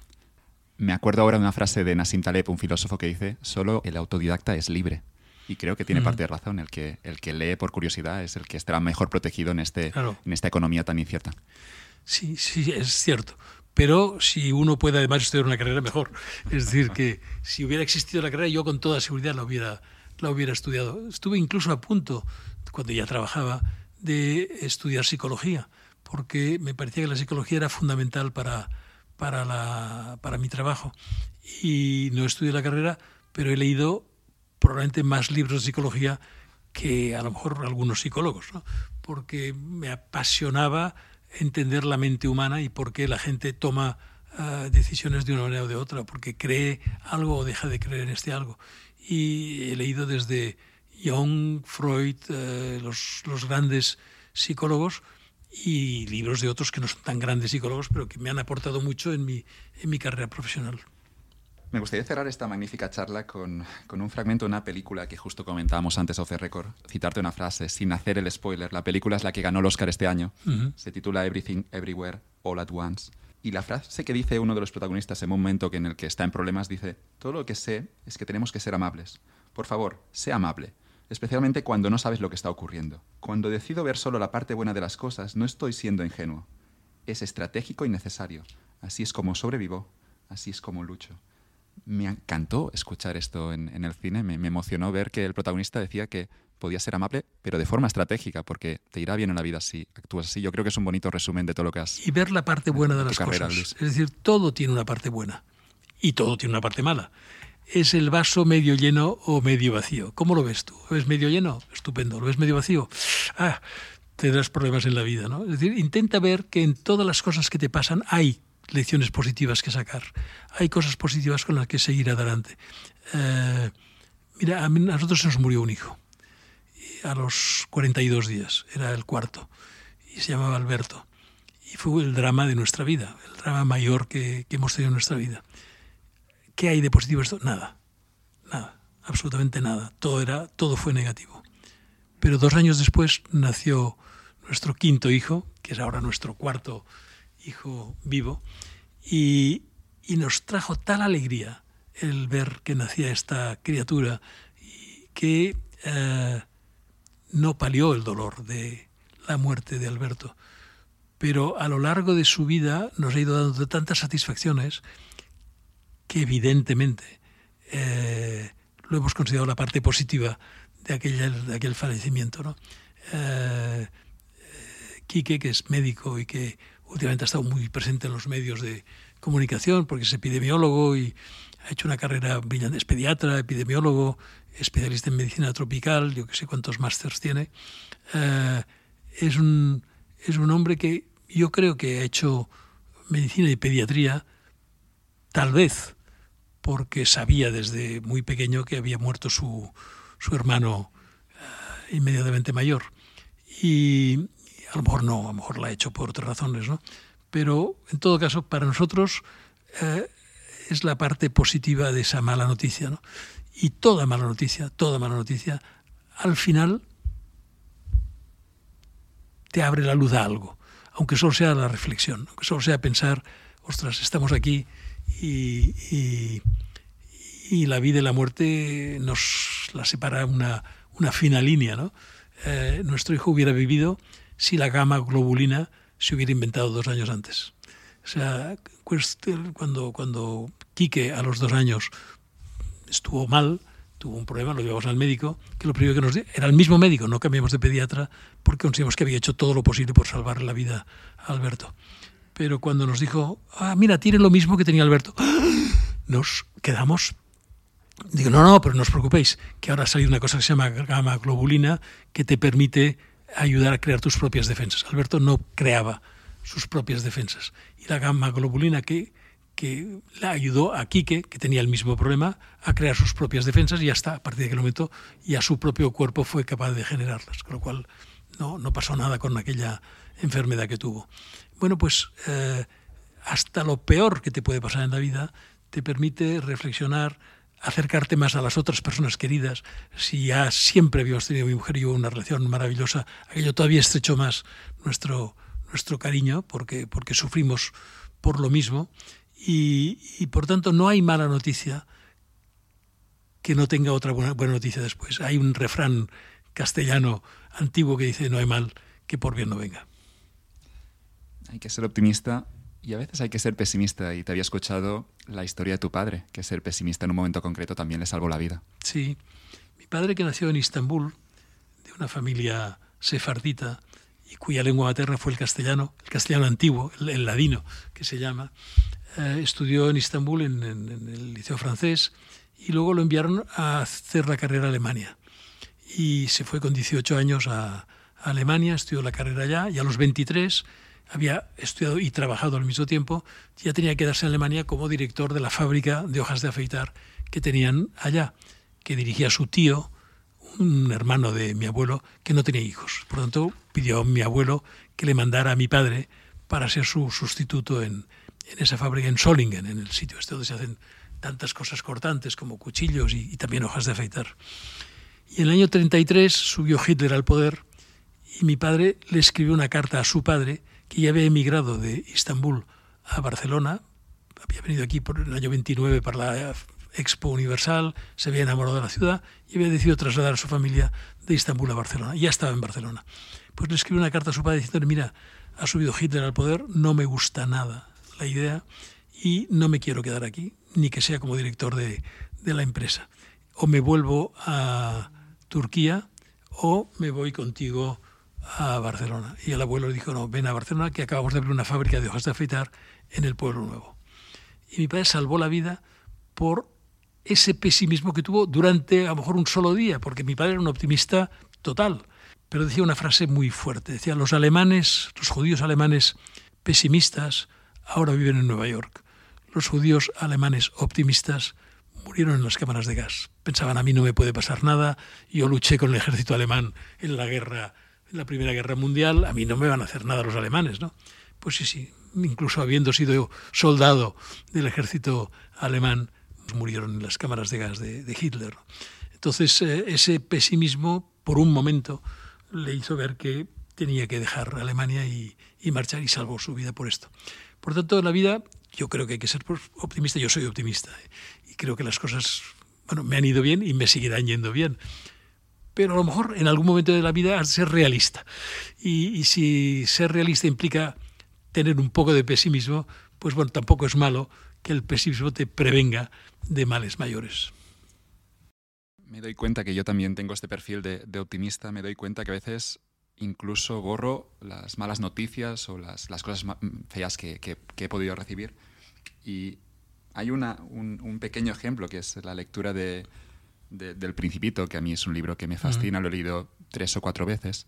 Me acuerdo ahora de una frase de Nassim Taleb, un filósofo que dice, solo el autodidacta es libre. Y creo que tiene Mm. parte de razón. El que, el que lee por curiosidad es el que estará mejor protegido en, este, Claro. en esta economía tan incierta. Sí, sí, es cierto. Pero si uno puede además estudiar una carrera, mejor. Es decir, que si hubiera existido la carrera, yo con toda seguridad la hubiera, la hubiera estudiado. Estuve incluso a punto, cuando ya trabajaba, de estudiar psicología, porque me parecía que la psicología era fundamental para, para, la, para mi trabajo. Y no estudié la carrera, pero he leído probablemente más libros de psicología que a lo mejor algunos psicólogos, porque me apasionaba entender la mente humana y por qué la gente toma uh, decisiones de una manera o de otra, porque cree algo o deja de creer en este algo. Y he leído desde Jung, Freud, uh, los, los, grandes psicólogos y libros de otros que no son tan grandes psicólogos, pero que me han aportado mucho en mi, en mi carrera profesional. Me gustaría cerrar esta magnífica charla con, con, un fragmento de una película que justo comentábamos antes off the record. Citarte una frase sin hacer el spoiler. La película es la que ganó el Oscar este año. Uh -huh. Se titula Everything, Everywhere, All at Once. Y la frase que dice uno de los protagonistas en un momento en el que está en problemas dice, todo lo que sé es que tenemos que ser amables. Por favor, sé amable. Especialmente cuando no sabes lo que está ocurriendo. Cuando decido ver solo la parte buena de las cosas, no estoy siendo ingenuo. Es estratégico y necesario. Así es como sobrevivo. Así es como lucho me encantó escuchar esto en, en el cine, me, me, emocionó ver que el protagonista decía que podía ser amable, pero de forma estratégica, porque te irá bien en la vida si actúas así. Yo creo que es un bonito resumen de todo lo que has... Y ver la parte buena de las carrera, cosas. Luis. Es decir, todo tiene una parte buena y todo tiene una parte mala. Es el vaso medio lleno o medio vacío. ¿Cómo lo ves tú? ¿Lo ves medio lleno? Estupendo. ¿Lo ves medio vacío? Ah, tendrás problemas en la vida, ¿no? Es decir, intenta ver que en todas las cosas que te pasan hay lecciones positivas que sacar. Hay cosas positivas con las que seguir adelante. Eh, mira, a, nosotros se nos murió un hijo a los 42 días, era el cuarto, y se llamaba Alberto. Y fue el drama de nuestra vida, el drama mayor que, que hemos tenido en nuestra vida. ¿Qué hay de positivo esto? Nada, nada, absolutamente nada. Todo, era, todo fue negativo. Pero dos años después nació nuestro quinto hijo, que es ahora nuestro cuarto hijo vivo, y, y, nos trajo tal alegría el ver que nacía esta criatura que eh, no palió el dolor de la muerte de Alberto. Pero a lo largo de su vida nos ha ido dando tantas satisfacciones que evidentemente eh, lo hemos considerado la parte positiva de, aquella, aquel fallecimiento. ¿no? Eh, Quique, que es médico y que últimamente ha estado muy presente en los medios de comunicación porque es epidemiólogo y ha hecho una carrera brillante, es pediatra, epidemiólogo, especialista en medicina tropical, yo que sé cuántos másters tiene. Eh, es, un, es un hombre que yo creo que ha hecho medicina y pediatría, tal vez porque sabía desde muy pequeño que había muerto su, su hermano eh, inmediatamente mayor. Y, a lo mejor no, a lo mejor la ha hecho por otras razones, ¿no? Pero en todo caso, para nosotros eh, es la parte positiva de esa mala noticia, ¿no? Y toda mala noticia, toda mala noticia, al final te abre la luz a algo, aunque solo sea la reflexión, aunque solo sea pensar, ostras, estamos aquí y, y, y la vida y la muerte nos la separa una, una fina línea, ¿no? Eh, nuestro hijo hubiera vivido si la gama globulina se hubiera inventado dos años antes. O sea, cuando, cuando Quique a los dos años estuvo mal, tuvo un problema, lo llevamos al médico, que lo primero que nos dio, era el mismo médico, no cambiamos de pediatra, porque consideramos que había hecho todo lo posible por salvar la vida a Alberto. Pero cuando nos dijo, ah, mira, tiene lo mismo que tenía Alberto, <gasps> nos quedamos Digo, no, no, pero no os preocupéis, que ahora ha salido una cosa que se llama gamma globulina que te permite ayudar a crear tus propias defensas. Alberto no creaba sus propias defensas. Y la gamma globulina que, que le ayudó a Quique, que tenía el mismo problema, a crear sus propias defensas y hasta a partir de aquel momento ya su propio cuerpo fue capaz de generarlas. Con lo cual no, no pasó nada con aquella enfermedad que tuvo. Bueno, pues eh, hasta lo peor que te puede pasar en la vida te permite reflexionar, acercarte más a las otras personas queridas. Si ya siempre habíamos tenido mi mujer y yo una relación maravillosa, aquello todavía estrechó más nuestro, nuestro cariño porque, porque sufrimos por lo mismo y, y, por tanto no hay mala noticia que no tenga otra buena, buena noticia después. Hay un refrán castellano antiguo que dice no hay mal que por bien no venga. Hay que ser optimista y a veces hay que ser pesimista. Y te había escuchado la historia de tu padre, que ser pesimista en un momento concreto también le salvó la vida. Sí. Mi padre, que nació en Istambul, de una familia sefardita, y cuya lengua materna fue el castellano, el castellano antiguo, el, ladino, que se llama, eh, estudió en Istambul en, el liceo francés y luego lo enviaron a hacer la carrera a Alemania. Y se fue con 18 años a, a Alemania, estudió la carrera allá y a los 23 había estudiado y trabajado al mismo tiempo, ya tenía que quedarse en Alemania como director de la fábrica de hojas de afeitar que tenían allá, que dirigía su tío, un hermano de mi abuelo, que no tenía hijos. Por lo tanto, pidió a mi abuelo que le mandara a mi padre para ser su sustituto en, en esa fábrica en Solingen, en el sitio este donde se hacen tantas cosas cortantes como cuchillos y, y también hojas de afeitar. Y en el año 33 subió Hitler al poder y mi padre le escribió una carta a su padre que ya había emigrado de Istambul a Barcelona, había venido aquí por el año 29 para la Expo Universal, se había enamorado de la ciudad y había decidido trasladar a su familia de Istambul a Barcelona. Ya estaba en Barcelona. Pues le escribió una carta a su padre diciendo, mira, ha subido Hitler al poder, no me gusta nada la idea y no me quiero quedar aquí, ni que sea como director de, de la empresa. O me vuelvo a Turquía o me voy contigo a Barcelona. Y el abuelo le dijo, no, ven a Barcelona que acabamos de abrir una fábrica de hojas de afeitar en el Pueblo Nuevo. Y mi padre salvó la vida por ese pesimismo que tuvo durante a lo mejor un solo día, porque mi padre era un optimista total. Pero decía una frase muy fuerte, decía, los alemanes, los judíos alemanes pesimistas, ahora viven en Nueva York. Los judíos alemanes optimistas murieron en las cámaras de gas. Pensaban, a mí no me puede pasar nada, yo luché con el ejército alemán en la guerra en la Primera Guerra Mundial, a mí no me van a hacer nada los alemanes, ¿no? Pues sí, sí, incluso habiendo sido soldado del ejército alemán, murieron en las cámaras de gas de, de Hitler. Entonces, eh, ese pesimismo, por un momento, le hizo ver que tenía que dejar Alemania y, y, marchar y salvó su vida por esto. Por tanto, la vida yo creo que hay que ser optimista, yo soy optimista ¿eh? y creo que las cosas, bueno, me han ido bien y me seguirán yendo bien pero a lo mejor en algún momento de la vida ser realista. Y, y, si ser realista implica tener un poco de pesimismo, pues bueno, tampoco es malo que el pesimismo te prevenga de males mayores. Me doy cuenta que yo también tengo este perfil de, de optimista, me doy cuenta que a veces incluso borro las malas noticias o las, las cosas feas que, que, que, he podido recibir. Y hay una, un, un pequeño ejemplo que es la lectura de, de, del Principito, que a mí es un libro que me fascina, lo he leído tres o cuatro veces.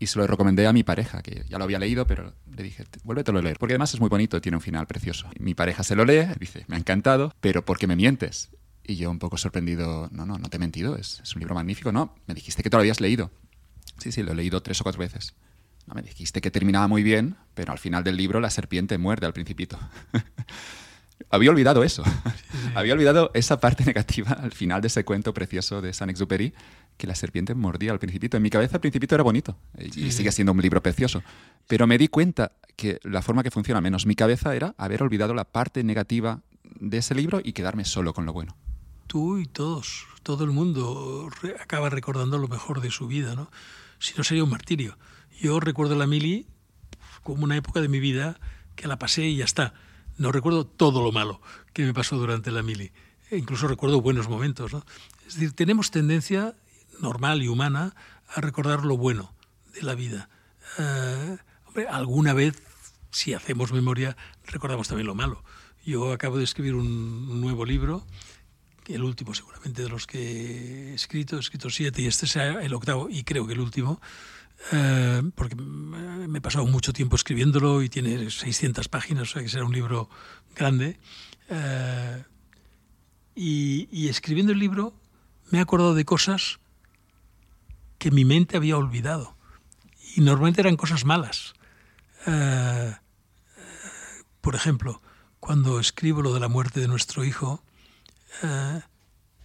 Y se lo recomendé a mi pareja, que ya lo había leído, pero le dije, vuélvetelo a leer. Porque además es muy bonito, tiene un final precioso. Mi pareja se lo lee, dice, me ha encantado, pero ¿por qué me mientes? Y yo un poco sorprendido, no, no, no te he mentido, es, es un libro magnífico. No, me dijiste que te lo habías leído. Sí, sí, lo he leído tres o cuatro veces. No, me dijiste que terminaba muy bien, pero al final del libro la serpiente muerde al principito. <laughs> había olvidado eso. Había olvidado esa parte negativa al final de ese cuento precioso de Saint-Exupéry, que la serpiente mordía al principito. En mi cabeza el principito era bonito sí, y sigue siendo un libro precioso. Pero me di cuenta que la forma que funciona, menos mi cabeza, era haber olvidado la parte negativa de ese libro y quedarme solo con lo bueno. Tú y todos, todo el mundo acaba recordando lo mejor de su vida, ¿no? Si no sería un martirio. Yo recuerdo la mili como una época de mi vida que la pasé y ya está no recuerdo todo lo malo que me pasó durante la mili. E incluso recuerdo buenos momentos. Es decir, tenemos tendencia normal y humana a recordar lo bueno de la vida. Hombre, alguna vez, si hacemos memoria, recordamos también lo malo. Yo acabo de escribir un, nuevo libro, el último seguramente de los que he escrito, he escrito siete y este sea el octavo y creo que el último, eh, porque me he pasado mucho tiempo escribiéndolo y tiene 600 páginas, o sea que será un libro grande. Eh, y, escribiendo el libro me he acordado de cosas que mi mente había olvidado. y normalmente eran cosas malas. Eh, por ejemplo, cuando escribo lo de la muerte de nuestro hijo, eh,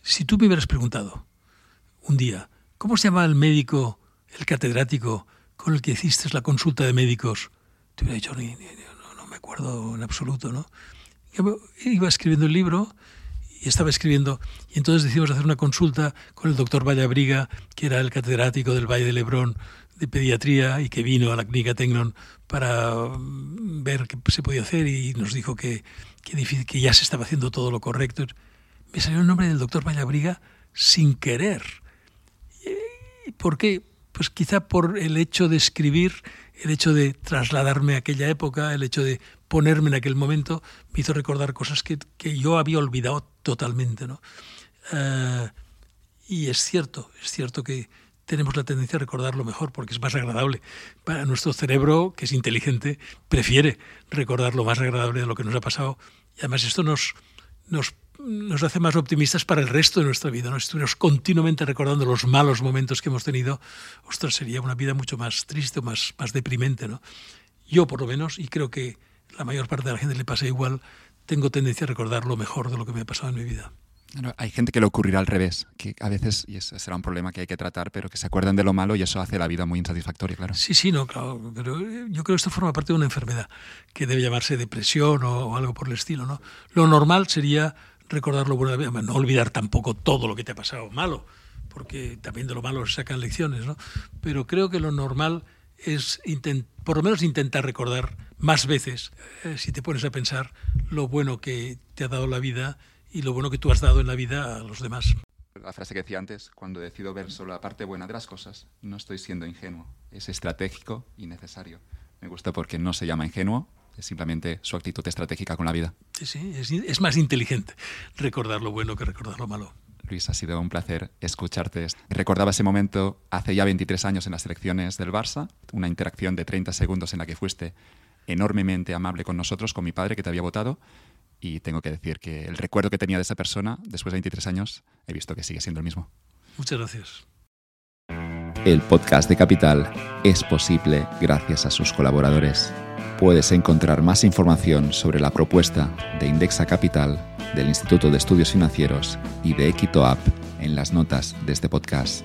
si tú me hubieras preguntado un día, ¿cómo se llama el médico, el catedrático con el que hiciste la consulta de médicos? Te hubiera dicho, no, me acuerdo en absoluto, ¿no? Iba escribiendo el libro y estaba escribiendo, y entonces decidimos hacer una consulta con el doctor Vallabriga, que era el catedrático del Valle de Lebrón de pediatría y que vino a la clínica Tecnon para mm, ver qué se podía hacer y nos dijo que, que, que ya se estaba haciendo todo lo correcto. Me salió el nombre del doctor Vallabriga sin querer. ¿Por qué? Pues quizá por el hecho de escribir, el hecho de trasladarme a aquella época, el hecho de ponerme en aquel momento, me hizo recordar cosas que, que yo había olvidado totalmente. ¿no? Uh, y es cierto, es cierto que tenemos la tendencia a recordarlo mejor porque es más agradable. Para nuestro cerebro, que es inteligente, prefiere recordar lo más agradable de lo que nos ha pasado. Y además esto nos, nos, nos hace más optimistas para el resto de nuestra vida. ¿no? Si estuviéramos continuamente recordando los malos momentos que hemos tenido, ostras, sería una vida mucho más triste, más, más deprimente. ¿no? Yo, por lo menos, y creo que la mayor parte de la gente le pasa igual, tengo tendencia a recordar lo mejor de lo que me ha pasado en mi vida hay gente que le ocurrirá al revés, que a veces, y ese será un problema que hay que tratar, pero que se acuerdan de lo malo y eso hace la vida muy insatisfactoria, claro. Sí, sí, no, claro, pero yo creo que esto forma parte de una enfermedad que debe llamarse depresión o, algo por el estilo, ¿no? Lo normal sería recordar lo bueno, no olvidar tampoco todo lo que te ha pasado malo, porque también de lo malo se sacan lecciones, ¿no? Pero creo que lo normal es por lo menos intentar recordar más veces, eh, si te pones a pensar, lo bueno que te ha dado la vida y lo bueno que tú has dado en la vida a los demás. La frase que decía antes, cuando decido ver solo la parte buena de las cosas, no estoy siendo ingenuo, es estratégico y necesario. Me gusta porque no se llama ingenuo, es simplemente su actitud estratégica con la vida. Sí, sí, es, es más inteligente recordar lo bueno que recordar lo malo. Luis, ha sido un placer escucharte. Recordaba ese momento hace ya 23 años en las elecciones del Barça, una interacción de 30 segundos en la que fuiste enormemente amable con nosotros, con mi padre que te había votado, y tengo que decir que el recuerdo que tenía de esa persona, después de 23 años, he visto que sigue siendo el mismo. Muchas gracias. El podcast de Capital es posible gracias a sus colaboradores puedes encontrar más información sobre la propuesta de Indexa Capital, del Instituto de Estudios Financieros y de Equito App en las notas de este podcast.